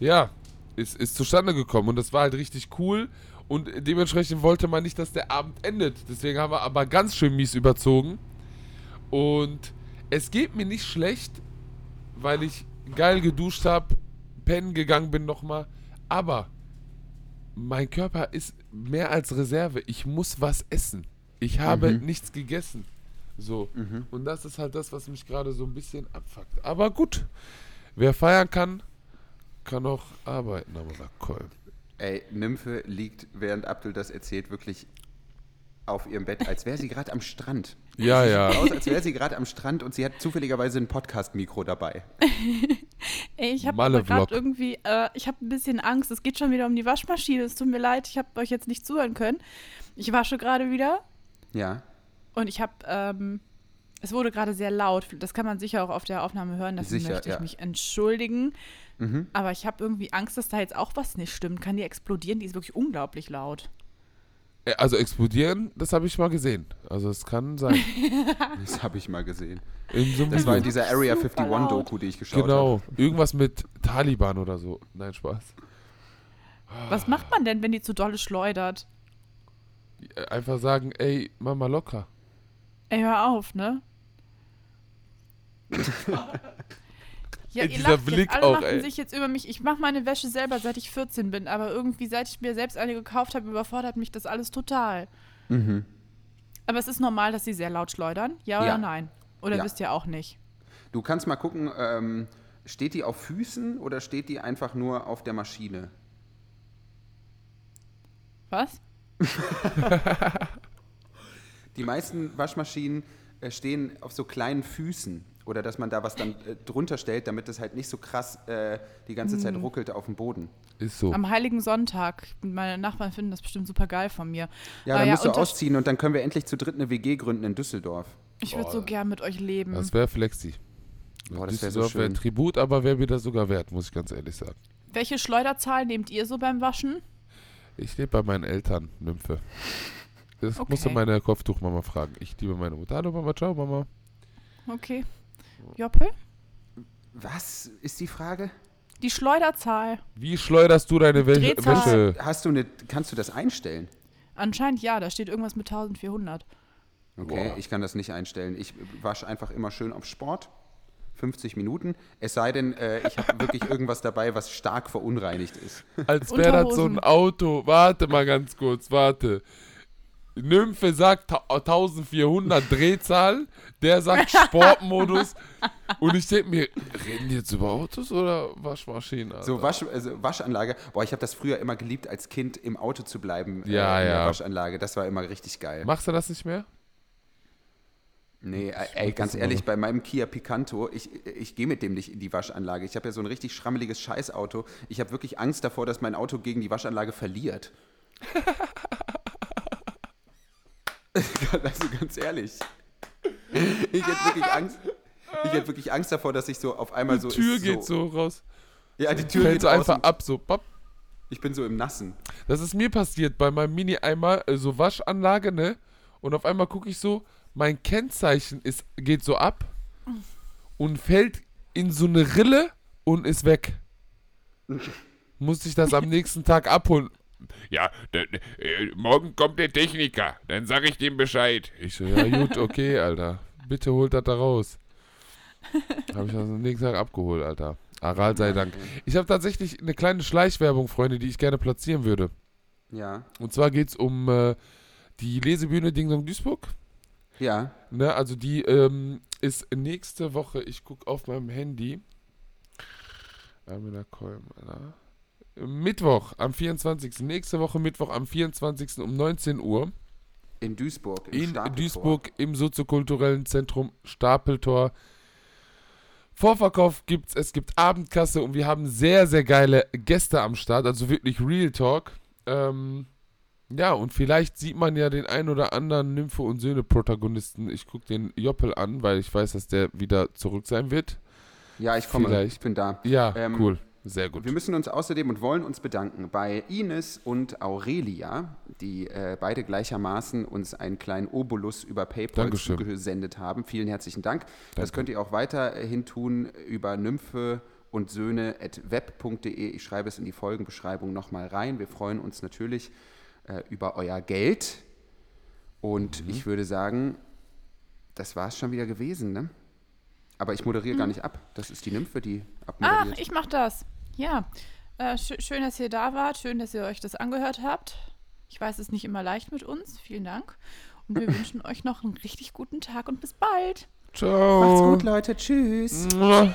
ja, ist, ist zustande gekommen. Und das war halt richtig cool. Und dementsprechend wollte man nicht, dass der Abend endet. Deswegen haben wir aber ganz schön mies überzogen. Und es geht mir nicht schlecht, weil ich geil geduscht habe, pennen gegangen bin nochmal. Aber mein Körper ist mehr als Reserve. Ich muss was essen. Ich habe Mhm. nichts gegessen. So. Mhm. Und das ist halt das, was mich gerade so ein bisschen abfuckt. Aber gut. Wer feiern kann, kann auch arbeiten, aber sagt Kolm. Ey, Nymphe liegt, während Abdul das erzählt, wirklich auf ihrem Bett, als wäre sie gerade am Strand. Ja, Sieht ja. Aus, als wäre sie gerade am Strand und sie hat zufälligerweise ein Podcast-Mikro dabei. Ey, ich habe gerade irgendwie, äh, ich habe ein bisschen Angst. Es geht schon wieder um die Waschmaschine. Es tut mir leid, ich habe euch jetzt nicht zuhören können. Ich wasche gerade wieder Ja. und ich habe, ähm, es wurde gerade sehr laut. Das kann man sicher auch auf der Aufnahme hören. Dafür Sicher, möchte ich ja. mich entschuldigen. Mhm. Aber ich habe irgendwie Angst, dass da jetzt auch was nicht stimmt. Kann die explodieren? Die ist wirklich unglaublich laut. Äh, Also explodieren, das habe ich mal gesehen. Also es kann sein. Das habe ich mal gesehen. In so Das war in dieser Area Super 51-Doku, die ich geschaut habe. Genau. Irgendwas mit Taliban oder so. Nein, Spaß. Was macht man denn, wenn die zu dolle schleudert? Äh, Einfach sagen, ey, mach mal locker. Ey, hör auf, ne? Ja, Ey, ihr dieser lacht Blick jetzt. Alle auch, machen ey. sich jetzt über mich. Ich mache meine Wäsche selber, seit ich 14 bin, aber irgendwie, seit ich mir selbst eine gekauft habe, überfordert mich das alles total. Mhm. Aber es ist normal, dass sie sehr laut schleudern, ja, Ja. oder nein? Oder Ja. wisst ihr auch nicht? Du kannst mal gucken, ähm, steht die auf Füßen oder steht die einfach nur auf der Maschine? Was? Die meisten Waschmaschinen äh, stehen auf so kleinen Füßen oder dass man da was dann äh, drunter stellt, damit es halt nicht so krass äh, die ganze Zeit ruckelt auf dem Boden. Ist so. Am Heiligen Sonntag. Meine Nachbarn finden das bestimmt super geil von mir. Ja, Aber dann musst du ausziehen und dann können wir endlich zu dritt eine WG gründen in Düsseldorf. Ich würde so gern mit euch leben. Das wäre Flexi. Boah, das wär so wär schön. Tribut, aber wäre mir das sogar wert, muss ich ganz ehrlich sagen. Welche Schleuderzahl nehmt ihr so beim Waschen? Ich lebe bei meinen Eltern, Nymphe. Das Okay. musst du meine Kopftuchmama fragen. Ich liebe meine Mutter. Hallo Mama, ciao Mama. Okay. Joppe? Was ist die Frage? Die Schleuderzahl. Wie schleuderst du deine Wäsche? Drehzahl. Wäsche? Hast du eine, kannst du das einstellen? Anscheinend ja, da steht irgendwas mit 1400. Okay, Boah. ich kann das nicht einstellen. Ich wasche einfach immer schön auf Sport. 50 Minuten. Es sei denn, äh, ich habe wirklich irgendwas dabei, was stark verunreinigt ist. Als wäre das so ein. Auto. Warte mal ganz kurz, warte. Nymphe sagt ta- 1400 Drehzahl, der sagt Sportmodus. Und ich denke mir, reden die jetzt über Autos oder Waschmaschinen? Alter? So Wasch, also Waschanlage. Boah, ich habe das früher immer geliebt, als Kind im Auto zu bleiben äh, Ja, in der ja. Waschanlage. Das war immer richtig geil. Machst du das nicht mehr? Nee, äh, ey, ganz ehrlich, bei meinem Kia Picanto, ich, ich gehe mit dem nicht in die Waschanlage. Ich habe ja so ein richtig schrammeliges Scheißauto. Ich habe wirklich Angst davor, dass mein Auto gegen die Waschanlage verliert. also ganz ehrlich. Ich hätte wirklich Angst. Ich hätte wirklich Angst davor, dass ich so auf einmal so. Die Tür ist geht so raus. Ja, die Tür Fällt geht so einfach ab, so papp. Ich bin so im Nassen. Das ist mir passiert bei meinem Mini-Eimer, äh, so Waschanlage, ne? Und auf einmal gucke ich so, mein Kennzeichen ist, geht so ab und fällt in so eine Rille und ist weg. Musste ich das am nächsten Tag abholen. Ja, äh, morgen kommt der Techniker, dann sag ich dem Bescheid. Ich so, ja gut, okay, Alter. Bitte holt das da raus. Habe ich das am nächsten Tag abgeholt, Alter. Aral sei Dank. Ich habe tatsächlich eine kleine Schleichwerbung, Freunde, die ich gerne platzieren würde. Ja. Und zwar geht es um äh, die Lesebühne Ding Dong Duisburg. Ja. Ne, also die ähm, ist nächste Woche, ich gucke auf meinem Handy. Amina Kolm, Alter. Mittwoch am 24. Nächste Woche Mittwoch am 24. um 19 Uhr In Duisburg. Im in Stapeltor. Duisburg im soziokulturellen Zentrum Stapeltor. Vorverkauf gibt's, es gibt Abendkasse und wir haben sehr, sehr geile Gäste am Start, also wirklich Real Talk. Ähm, ja, und vielleicht sieht man ja den ein oder anderen Nymphe und Söhne-Protagonisten. Ich gucke den Joppel an, weil ich weiß, dass der wieder zurück sein wird. Ja, ich komme. Vielleicht. Ich bin da. Ja, Ähm, cool. Sehr gut. Wir müssen uns außerdem und wollen uns bedanken bei Ines und Aurelia, die äh, beide gleichermaßen uns einen kleinen Obolus über PayPal Dankeschön. zugesendet haben. Vielen herzlichen Dank. Das Danke. könnt ihr auch weiterhin tun über Nymphe und Söhne at web.de. Ich schreibe es in die Folgenbeschreibung nochmal rein. Wir freuen uns natürlich äh, über euer Geld. Und Mhm. ich würde sagen, das war es schon wieder gewesen, ne? Aber ich moderiere gar nicht ab. Das ist die Nymphe, die Ach, ich mach das. Ja. Äh, sch schön, dass ihr da wart. Schön, dass ihr euch das angehört habt. Ich weiß, es ist nicht immer leicht mit uns. Vielen Dank. Und wir wünschen euch noch einen richtig guten Tag und bis bald. Ciao. Macht's gut, Leute. Tschüss. Mua.